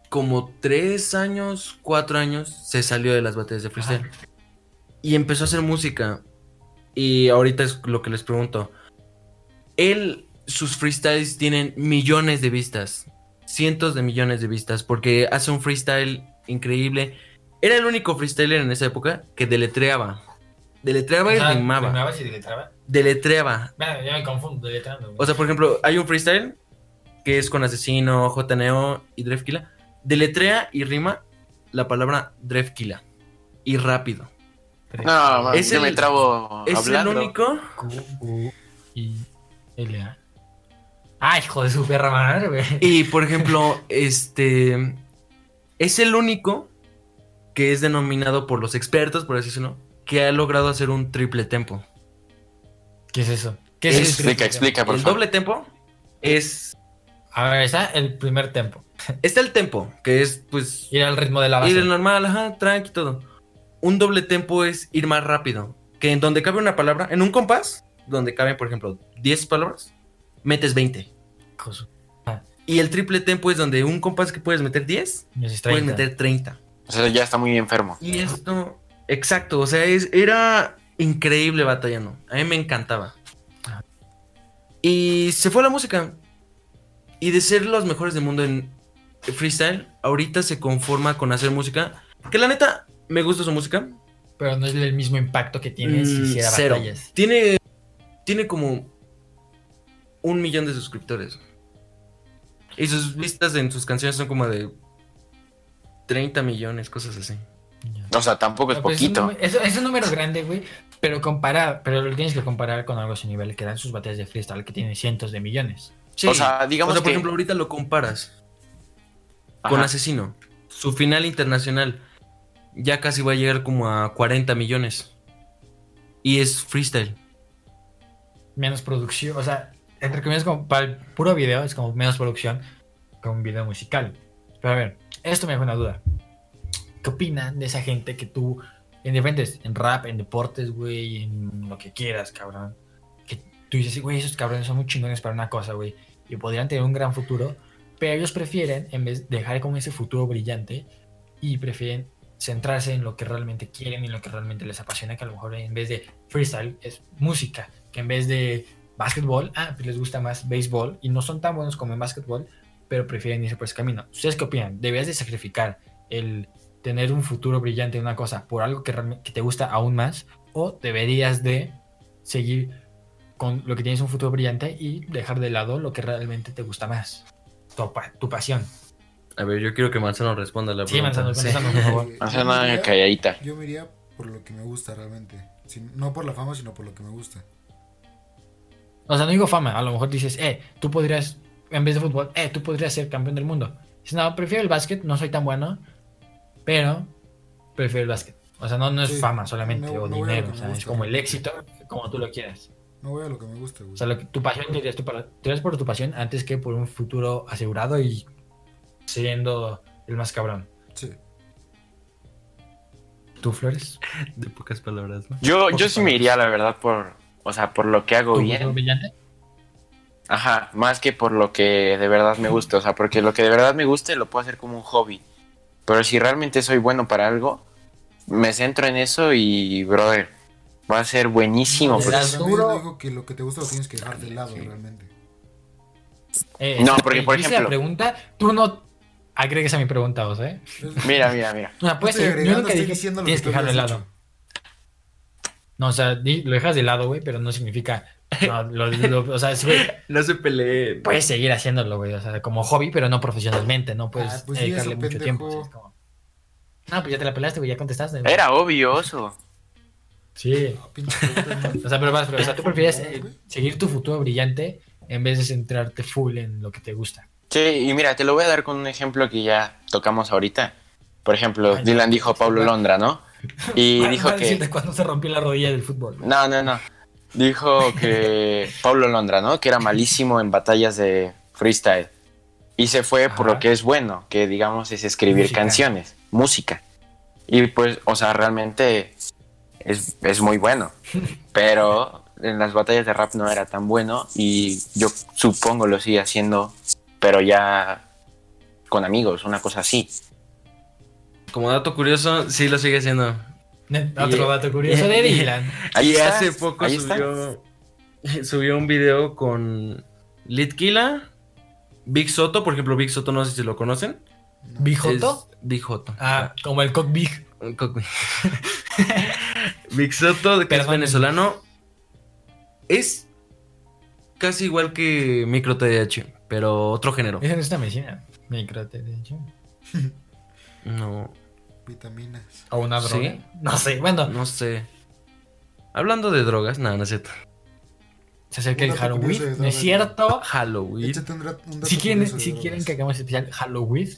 [SPEAKER 2] como 3 años, 4 años, se salió de las batallas de freestyle. Y empezó a hacer música. Y ahorita es lo que les pregunto. Él, sus freestyles tienen millones de vistas. Cientos de millones de vistas. Porque hace un freestyle increíble. Era el único freestyler en esa época que deletreaba. Deletreaba y rimaba.
[SPEAKER 1] rimabas y deletreaba.
[SPEAKER 2] Deletreaba.
[SPEAKER 1] Bueno, ya me confundo deletrando. güey.
[SPEAKER 2] O sea, por ejemplo, hay un freestyle que es con Asesino, JNO y Drefkila. Deletrea y rima la palabra Drefkila. Y rápido.
[SPEAKER 3] No, man,
[SPEAKER 2] Es
[SPEAKER 3] yo me
[SPEAKER 2] el-
[SPEAKER 3] trabo
[SPEAKER 2] Es
[SPEAKER 3] hablando.
[SPEAKER 2] el único.
[SPEAKER 1] Q, I, L, A. Ay, hijo de su perra madre, güey.
[SPEAKER 2] Y por ejemplo, este. Es el único que es denominado por los expertos, por así decirlo, que ha logrado hacer un triple tempo.
[SPEAKER 1] ¿Qué es eso? ¿Qué
[SPEAKER 2] Es-
[SPEAKER 1] el
[SPEAKER 3] Explica,
[SPEAKER 1] triple
[SPEAKER 3] explica, por
[SPEAKER 2] El
[SPEAKER 3] favor.
[SPEAKER 2] doble tempo es.
[SPEAKER 1] A ver, está el primer tempo.
[SPEAKER 2] Está el tempo, que es pues.
[SPEAKER 1] Ir al ritmo de la base.
[SPEAKER 2] Ir el normal, ajá, tranqui, todo. Un doble tempo es ir más rápido. Que en donde cabe una palabra, en un compás, donde caben, por ejemplo, 10 palabras, metes 20.
[SPEAKER 1] Hijo de su-
[SPEAKER 2] Y el triple tempo es donde un compás que puedes meter 10,
[SPEAKER 1] me dices
[SPEAKER 2] puedes
[SPEAKER 1] 30.
[SPEAKER 2] meter 30.
[SPEAKER 3] O sea, ya está muy enfermo.
[SPEAKER 2] Y esto, exacto, o sea, es, era increíble batallando. A mí me encantaba. Y se fue a la música. Y de ser los mejores del mundo en freestyle, ahorita se conforma con hacer música. Que la neta, me gusta su música.
[SPEAKER 1] Pero no es el mismo impacto que tiene si
[SPEAKER 2] Mm,
[SPEAKER 1] hiciera
[SPEAKER 2] cero.
[SPEAKER 1] batallas.
[SPEAKER 2] Tiene, tiene como un millón de suscriptores. Y sus vistas en sus canciones son como de 30 millones, cosas así.
[SPEAKER 3] O sea, tampoco es
[SPEAKER 1] No, pues
[SPEAKER 3] poquito.
[SPEAKER 1] un Es, es un número grande, güey. Pero comparar, pero lo tienes que comparar con algo a su nivel que dan sus batallas de freestyle que tienen cientos de millones.
[SPEAKER 2] Sí.
[SPEAKER 3] O sea, digamos
[SPEAKER 2] por
[SPEAKER 3] que-
[SPEAKER 2] ejemplo, ahorita lo comparas con. Asesino. Su final internacional ya casi va a llegar como a 40 millones. Y es freestyle.
[SPEAKER 1] Menos producción, o sea, entre comillas, como para el puro video es como menos producción que un video musical. Pero a ver, esto me deja una duda. ¿Qué opinan de esa gente que tú, en diferentes, en rap, en deportes, güey, en lo que quieras, cabrón? Que tú dices, güey, esos cabrones son muy chingones para una cosa, güey, y podrían tener un gran futuro, pero ellos prefieren, en vez de dejar como ese futuro brillante, y prefieren centrarse en lo que realmente quieren y lo que realmente les apasiona, que a lo mejor en vez de freestyle es música, que en vez de básquetbol, ah, pues les gusta más béisbol y no son tan buenos como en básquetbol, pero prefieren irse por ese camino. ¿Ustedes qué opinan? ¿Debías de sacrificar el tener un futuro brillante en una cosa por algo que, que te gusta aún más? ¿O deberías de seguir con lo que tienes un futuro brillante y dejar de lado lo que realmente te gusta más? Tu, tu pasión.
[SPEAKER 2] A ver, yo quiero que Manzano responda la
[SPEAKER 1] Sí,
[SPEAKER 2] pregunta.
[SPEAKER 1] Manzano,
[SPEAKER 2] Sí.
[SPEAKER 1] contestame, por favor.
[SPEAKER 3] O
[SPEAKER 4] yo
[SPEAKER 3] sea,
[SPEAKER 4] me
[SPEAKER 3] nada
[SPEAKER 4] iría-
[SPEAKER 3] calladita.
[SPEAKER 4] Yo me iría por lo que me gusta realmente. Sin- no por la fama, sino por lo que me gusta.
[SPEAKER 1] O sea, no digo fama, a lo mejor dices, eh, tú podrías, en vez de fútbol, eh, tú podrías ser campeón del mundo. Dices, no, prefiero el básquet, no soy tan bueno, pero prefiero el básquet. O sea, no, no es
[SPEAKER 4] Sí,
[SPEAKER 1] fama solamente
[SPEAKER 4] no-
[SPEAKER 1] o
[SPEAKER 4] no
[SPEAKER 1] dinero, o es como el éxito, como tú lo quieras.
[SPEAKER 4] No voy a lo que me gusta, güey.
[SPEAKER 1] O sea, lo que- tu pasión te irías, tú para- te irías por tu pasión antes que por un futuro asegurado y siendo el más cabrón.
[SPEAKER 4] Sí.
[SPEAKER 1] ¿Tú, Flores?
[SPEAKER 2] De pocas palabras, ¿no?
[SPEAKER 3] Yo, yo sí me iría, la verdad, por, o sea, por lo que hago
[SPEAKER 1] ¿Tu
[SPEAKER 3] bien.
[SPEAKER 1] brillante?
[SPEAKER 3] Ajá, más que por lo que de verdad me gusta. O sea, porque lo que de verdad me guste lo puedo hacer como un hobby. Pero si realmente soy bueno para algo, me centro en eso y, brother, va a ser buenísimo.
[SPEAKER 4] También
[SPEAKER 1] duro.
[SPEAKER 4] digo que lo que te gusta lo tienes que dejar de lado realmente.
[SPEAKER 1] Eh,
[SPEAKER 3] No,
[SPEAKER 1] exacto,
[SPEAKER 3] porque, por
[SPEAKER 1] hice
[SPEAKER 3] ejemplo-
[SPEAKER 1] la pregunta, tú no agregues a mi pregunta, vos, ¿eh?
[SPEAKER 3] Mira, mira, mira.
[SPEAKER 1] O sea, puedes
[SPEAKER 4] estoy
[SPEAKER 1] seguir- yo
[SPEAKER 4] agregando,
[SPEAKER 1] nunca
[SPEAKER 4] estoy
[SPEAKER 1] dije,
[SPEAKER 4] diciendo lo
[SPEAKER 1] tienes
[SPEAKER 4] que
[SPEAKER 1] dejarlo de lado. No, o sea, lo dejas de lado, güey, pero no significa. No, lo- lo- o sea, es, güey,
[SPEAKER 2] No se peleen.
[SPEAKER 1] puedes seguir haciéndolo, güey. O sea, como hobby, pero no profesionalmente. No puedes
[SPEAKER 4] Ah, pues
[SPEAKER 1] dedicarle mucho
[SPEAKER 4] pendejo.
[SPEAKER 1] tiempo. sí, es como- No, pues ya te la pelaste, güey, ya contestaste. güey.
[SPEAKER 3] Era obvioso.
[SPEAKER 1] Sí.
[SPEAKER 4] Ah.
[SPEAKER 1] O sea, pero vas, pero, o sea, tú prefieres eh, seguir tu futuro brillante en vez de centrarte full en lo que te gusta.
[SPEAKER 3] Sí, y mira, te lo voy a dar con un ejemplo que ya tocamos ahorita. Por ejemplo,
[SPEAKER 1] Ay,
[SPEAKER 3] Dylan dijo Pablo Londra, ¿no? Y dijo
[SPEAKER 1] a
[SPEAKER 3] que...
[SPEAKER 1] cuando se rompió la rodilla del fútbol.
[SPEAKER 3] No, no, no. Dijo que Pablo Londra, ¿no? Que era malísimo en batallas de freestyle. Y se fue por
[SPEAKER 1] Ajá.
[SPEAKER 3] lo que es bueno, que digamos es escribir
[SPEAKER 1] Música.
[SPEAKER 3] canciones, música. Y pues, o sea, realmente es, es muy bueno. Pero en las batallas de rap no era tan bueno y yo supongo lo sigue haciendo, pero ya con amigos, una cosa así.
[SPEAKER 2] Como dato curioso, sí lo sigue haciendo.
[SPEAKER 1] Otro dato curioso de Dylan.
[SPEAKER 3] Ahí
[SPEAKER 2] hace poco
[SPEAKER 3] ahí
[SPEAKER 2] subió, subió un video con Litkila, Big Soto, por ejemplo, Big Soto no sé si lo conocen.
[SPEAKER 1] ¿Bijoto?
[SPEAKER 2] Es Big Joto.
[SPEAKER 1] Ah, como el cock big.
[SPEAKER 2] Un coco. Big Soto, que es
[SPEAKER 1] Perdón.
[SPEAKER 2] venezolano, es casi igual que Micro TDH, pero otro género.
[SPEAKER 1] Es una medicina. Microtensión.
[SPEAKER 2] No,
[SPEAKER 4] Vitaminas.
[SPEAKER 1] O una droga.
[SPEAKER 2] ¿Sí?
[SPEAKER 1] No sé, bueno.
[SPEAKER 2] no sé. Hablando de drogas, nada, no es cierto.
[SPEAKER 1] Se acerca el Halloween. ¿No es cierto?
[SPEAKER 2] Halloween.
[SPEAKER 4] Échate un, dra- un dato
[SPEAKER 1] Si quieren, si quieren que hagamos especial Halloween,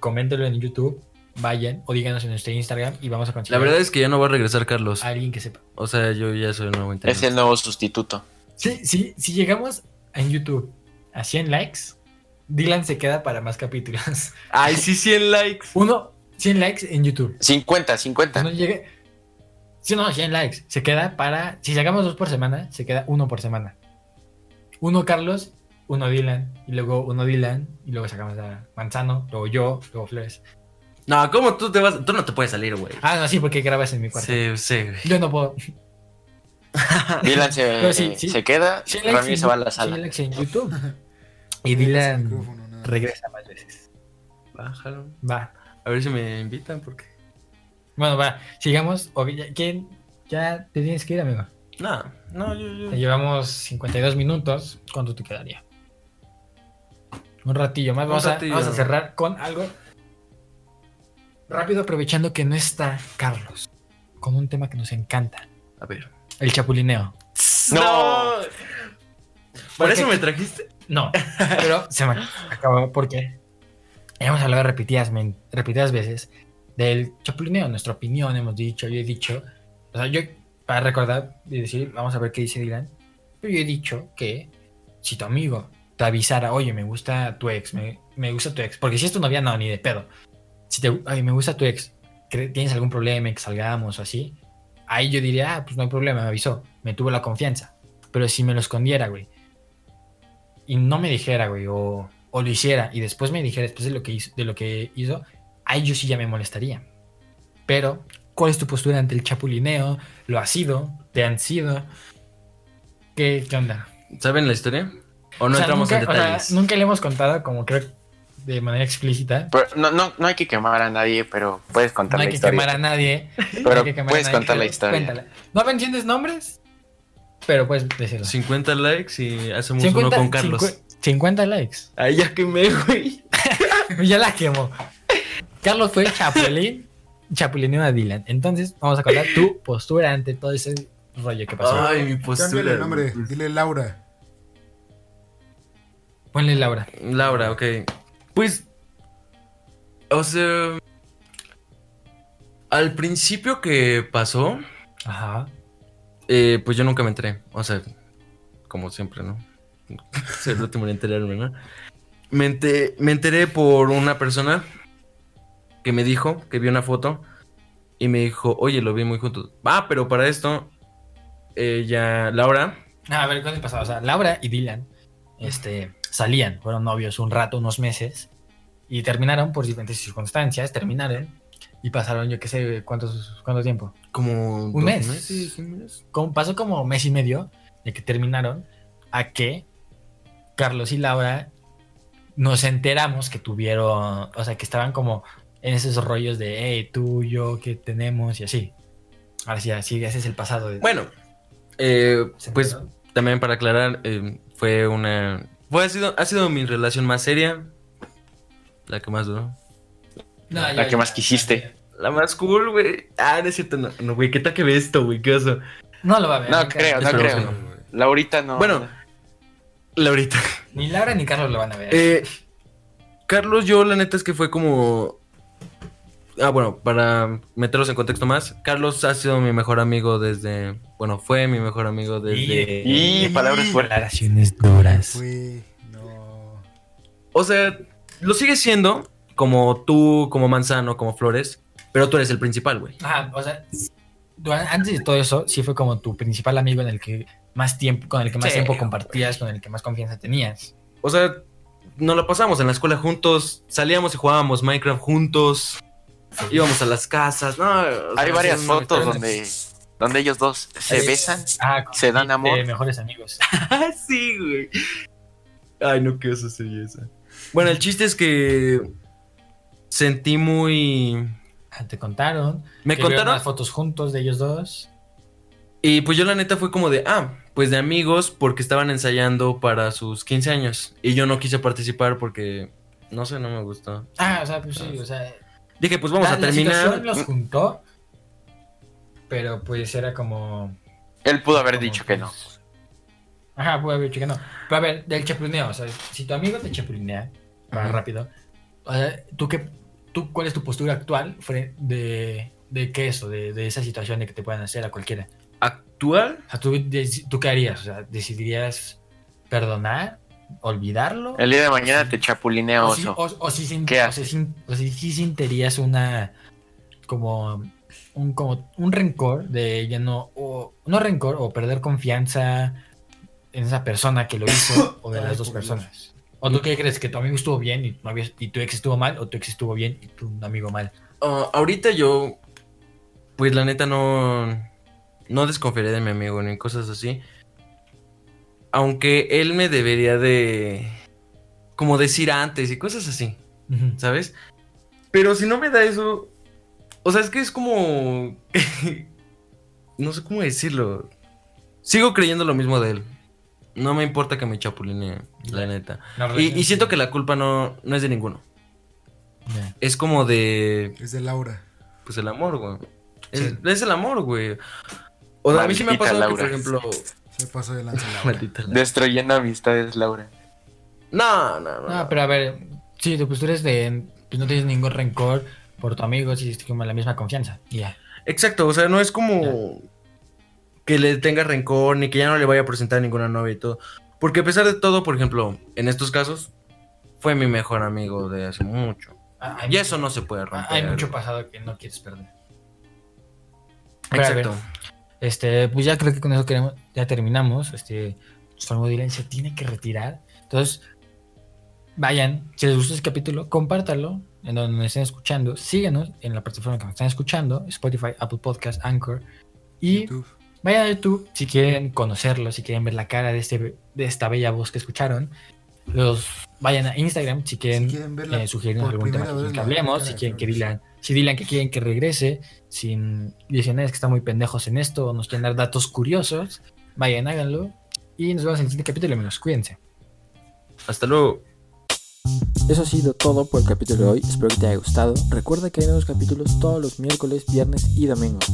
[SPEAKER 1] coméntenlo en YouTube, vayan o díganos en nuestro Instagram y vamos a conseguir
[SPEAKER 2] La verdad es que ya no va a regresar Carlos.
[SPEAKER 1] a alguien que sepa.
[SPEAKER 2] O sea, yo ya soy el nuevo
[SPEAKER 3] Es
[SPEAKER 2] integrante.
[SPEAKER 3] el nuevo sustituto.
[SPEAKER 1] Sí, sí, si llegamos en YouTube a 100 likes, Dylan se queda para más capítulos.
[SPEAKER 2] Ay, sí, 100 likes.
[SPEAKER 1] Uno, 100 likes en YouTube.
[SPEAKER 3] 50, 50.
[SPEAKER 1] No llegue. Sí, no, 100 likes. Se queda para. Si sacamos dos por semana, se queda uno por semana. Uno Carlos, uno Dylan, y luego uno Dylan, y luego sacamos a Manzano, luego yo, luego Flores.
[SPEAKER 2] No, ¿cómo tú te vas? Tú no te puedes salir, güey.
[SPEAKER 1] Ah, no, sí, porque grabas en mi cuarto.
[SPEAKER 2] Sí, sí, güey.
[SPEAKER 1] Yo no puedo.
[SPEAKER 3] Dylan se,
[SPEAKER 1] sí, sí.
[SPEAKER 3] se queda,
[SPEAKER 1] 100 likes,
[SPEAKER 3] Ramírez
[SPEAKER 1] en,
[SPEAKER 3] se va a la
[SPEAKER 1] 100
[SPEAKER 3] sala.
[SPEAKER 1] likes en YouTube. Y Dylan regresa más veces.
[SPEAKER 2] Bájalo.
[SPEAKER 1] Va.
[SPEAKER 2] A ver si me invitan, porque.
[SPEAKER 1] Bueno, va. Sigamos. ¿Quién? Ya te tienes que ir, amigo.
[SPEAKER 2] No, no, yo, yo.
[SPEAKER 1] Ya llevamos 52 minutos. ¿Cuánto te quedaría? Un ratillo más.
[SPEAKER 2] Un
[SPEAKER 1] Vamos,
[SPEAKER 2] ratillo.
[SPEAKER 1] A, vamos a cerrar con algo rápido, aprovechando que no está Carlos. Con un tema que nos encanta:
[SPEAKER 2] A ver.
[SPEAKER 1] el chapulineo.
[SPEAKER 3] No.
[SPEAKER 2] ¿Para eso me trajiste?
[SPEAKER 1] No, pero se me acabó porque hemos hablado repetidas, repetidas veces del chapulineo. Nuestra opinión hemos dicho, yo he dicho. O sea, yo, para recordar y decir, vamos a ver qué dice Dylan. Pero yo he dicho que si tu amigo te avisara, oye, me gusta tu ex, me, me gusta tu ex, porque si es tu novia, no, ni de pedo. Si te, oye, me gusta tu ex, ¿tienes algún problema que salgamos o así? Ahí yo diría, ah, pues no hay problema, me avisó, me tuvo la confianza. Pero si me lo escondiera, güey, y no me dijera, güey, o, o lo hiciera, y después me dijera, después de lo que hizo, de lo que hizo, ahí yo sí ya me molestaría. Pero, ¿cuál es tu postura ante el chapulineo? ¿Lo has sido? ¿Te han sido? ¿Qué, qué onda?
[SPEAKER 2] ¿Saben la historia? ¿O no
[SPEAKER 1] O sea,
[SPEAKER 2] entramos
[SPEAKER 1] nunca,
[SPEAKER 2] en
[SPEAKER 1] o sea,
[SPEAKER 2] detalles?
[SPEAKER 1] nunca le hemos contado, como creo, de manera explícita.
[SPEAKER 3] Pero no, no, no hay que quemar a nadie, pero puedes contar
[SPEAKER 1] No hay
[SPEAKER 3] la
[SPEAKER 1] que
[SPEAKER 3] historia.
[SPEAKER 1] quemar a nadie. no
[SPEAKER 3] Pero
[SPEAKER 1] hay que quemar a
[SPEAKER 3] puedes
[SPEAKER 1] nadie,
[SPEAKER 3] contar la
[SPEAKER 1] pero
[SPEAKER 3] historia.
[SPEAKER 1] cuéntala. No menciones nombres, pero puedes decirlo.
[SPEAKER 2] 50 likes y hacemos
[SPEAKER 1] 50,
[SPEAKER 2] uno con Carlos.
[SPEAKER 1] Cincu- 50 likes.
[SPEAKER 2] Ahí ya quemé, güey.
[SPEAKER 1] ya la quemó. Carlos fue chapulín, chapulineó a Dylan. Entonces, vamos a contar tu postura ante todo ese rollo que pasó.
[SPEAKER 2] Ay, mi postura.
[SPEAKER 4] Cámbiale el nombre, dile Laura.
[SPEAKER 1] Ponle Laura.
[SPEAKER 2] Laura, ok. Pues. O sea. Al principio que pasó,
[SPEAKER 1] Ajá.
[SPEAKER 2] eh, pues yo nunca me enteré. O sea, como siempre, ¿no? Soy el último en enterarme, ¿no? Me, ente- me enteré por una persona que me dijo que vio una foto y me dijo, oye, lo vi muy juntos. Ah, pero para esto, ella, Laura,
[SPEAKER 1] Ah, a ver, ¿cuál pasaba? O sea, Laura y Dylan este, salían, fueron novios un rato, unos meses, y terminaron por diferentes circunstancias, terminaron y pasaron, yo qué sé, ¿cuántos, ¿cuánto tiempo?
[SPEAKER 2] como...
[SPEAKER 1] Un mes.
[SPEAKER 2] meses, un mes.
[SPEAKER 1] Como- pasó como mes y medio de que terminaron a que Carlos y Laura nos enteramos que tuvieron, o sea, que estaban como en esos rollos de, hey, tú, yo, ¿qué tenemos? Y así. Ahora sí, así, ese es el pasado. de-
[SPEAKER 2] Bueno, eh,
[SPEAKER 1] ¿Se
[SPEAKER 2] pues también para aclarar, eh, fue una... Fue, ha, sido, ha sido mi relación más seria. La que más duró.
[SPEAKER 1] No,
[SPEAKER 3] la
[SPEAKER 1] ya-
[SPEAKER 3] que más
[SPEAKER 1] ya-
[SPEAKER 3] quisiste.
[SPEAKER 2] La más cool, güey. Ah, no es cierto, no, no, güey. ¿Qué tal que ve esto, güey? ¿Qué oso?
[SPEAKER 1] No lo va a ver.
[SPEAKER 3] No creo, no creo.
[SPEAKER 2] no.
[SPEAKER 3] Laurita no.
[SPEAKER 2] Bueno. Laurita.
[SPEAKER 1] Ni Laura ni Carlos lo van a ver.
[SPEAKER 2] Eh, Carlos, yo la neta es que fue como... Ah, bueno, para meterlos en contexto más, Carlos ha sido mi mejor amigo desde... Bueno, fue mi mejor amigo desde...
[SPEAKER 3] Y palabras fuertes.
[SPEAKER 1] Declaraciones duras.
[SPEAKER 4] No.
[SPEAKER 2] O sea, lo sigue siendo como tú, como Manzano, como Flores, pero tú eres el principal, güey.
[SPEAKER 1] Ajá, o sea, antes de todo eso, sí fue como tu principal amigo en el que más tiempo, con el que más
[SPEAKER 2] Sí,
[SPEAKER 1] tiempo compartías, con el que más confianza tenías.
[SPEAKER 2] O sea, nos la pasamos en la escuela juntos, salíamos y jugábamos Minecraft juntos, íbamos a las casas, no,
[SPEAKER 3] Hay varias fotos donde, donde ellos dos se besan.
[SPEAKER 1] Ah,
[SPEAKER 3] Se dan
[SPEAKER 1] de
[SPEAKER 3] amor.
[SPEAKER 1] mejores amigos.
[SPEAKER 2] Ah, sí, güey. Ay, no, qué oso sería esa. Bueno, el chiste es que sentí muy...
[SPEAKER 1] Ah, Te contaron.
[SPEAKER 2] Me
[SPEAKER 1] que
[SPEAKER 2] contaron
[SPEAKER 1] las fotos juntos de ellos dos.
[SPEAKER 2] y pues yo la neta fue como de, ah, pues de amigos porque estaban ensayando para sus 15 años y yo no quise participar porque, no sé, no me gustó.
[SPEAKER 1] Ah, o sea, pues sí, o sea.
[SPEAKER 2] Dije, pues vamos
[SPEAKER 1] la-
[SPEAKER 2] a
[SPEAKER 1] la
[SPEAKER 2] terminar.
[SPEAKER 1] situación los juntó. Pero pues era como.
[SPEAKER 3] Él pudo haber
[SPEAKER 1] como,
[SPEAKER 3] dicho que no.
[SPEAKER 1] pues, Ajá, pudo haber dicho que no. Pero a ver, del chapulineo, o sea, si tu amigo te chapulinea, para rápido, o sea, ¿tú qué, tú, ¿cuál es tu postura actual de, de qué eso, de, de esa situación de que te puedan hacer a cualquiera?
[SPEAKER 2] ¿Actual?
[SPEAKER 1] O sea, ¿tú, ¿tú qué harías? O sea, ¿decidirías perdonar? ¿Olvidarlo?
[SPEAKER 3] El día de mañana te chapulinea
[SPEAKER 1] o si, o- o si sin-
[SPEAKER 3] ¿Qué
[SPEAKER 1] o si o si sentirías una como un como un rencor de ya no o no rencor o perder confianza en esa persona que lo hizo o de las dos personas. O tú qué crees que tu amigo estuvo bien y tu, novio- y tu ex estuvo mal o tu ex estuvo bien y tu amigo mal
[SPEAKER 2] Ah, ahorita yo, pues la neta no, no desconfiaré de mi amigo ni cosas así. Aunque él me debería de, como decir antes y cosas así. ¿sabes? Pero si no me da eso, o sea, es que es como, no sé cómo decirlo. Sigo creyendo lo mismo de él. No me importa que me chapuline, la neta.
[SPEAKER 1] La
[SPEAKER 2] Y, siento que la culpa no, no es de ninguno. Es como de,
[SPEAKER 4] Es de Laura.
[SPEAKER 2] pues el amor, güey. Es,
[SPEAKER 1] Sí.
[SPEAKER 2] es el amor, güey. O sea, a mí sí me ha
[SPEAKER 3] Maldita
[SPEAKER 2] pasado que,
[SPEAKER 3] Laura.
[SPEAKER 2] por ejemplo.
[SPEAKER 4] Se pasó de lanza Laura.
[SPEAKER 2] Maldita Laura.
[SPEAKER 3] Destruyendo amistades, Laura.
[SPEAKER 2] No, no, no.
[SPEAKER 1] No, pero a ver, sí, tu postura es de pues no tienes ningún rencor por tu amigo, si es como la misma confianza. Ya.
[SPEAKER 2] Exacto, o sea, no es como que le tenga rencor ni que ya no le vaya a presentar ninguna novia y todo. Porque a pesar de todo, por ejemplo, en estos casos, fue mi mejor amigo de hace mucho.
[SPEAKER 1] Ah,
[SPEAKER 2] Y eso no se puede romper.
[SPEAKER 1] Hay mucho pasado que no quieres perder. Pero a ver,
[SPEAKER 2] Exacto.
[SPEAKER 1] Este, pues ya creo que con eso queremos, ya terminamos. Este, Stormo Dylan se tiene que retirar. Entonces, vayan, si les gustó este capítulo, compártanlo en donde nos estén escuchando. Síganos en la plataforma que nos están escuchando, Spotify, Apple Podcast, Anchor. Y
[SPEAKER 4] YouTube.
[SPEAKER 1] vayan a YouTube si quieren conocerlo, si quieren ver la cara de, este, de esta bella voz que escucharon. Los vayan a Instagram si quieren,
[SPEAKER 4] Si quieren verla
[SPEAKER 1] eh, sugerirnos algún tema que, hablemos, si quieren que. Dylan, si Dylan que quieren que regrese, sin dicen "Es que están muy pendejos en esto, o nos quieren dar datos curiosos, vayan, háganlo. Y nos vemos en el siguiente capítulo, amigos. Cuídense.
[SPEAKER 2] Hasta luego.
[SPEAKER 1] Eso ha sido todo por el capítulo de hoy. Espero que te haya gustado. Recuerda que hay nuevos capítulos todos los miércoles, viernes y domingos.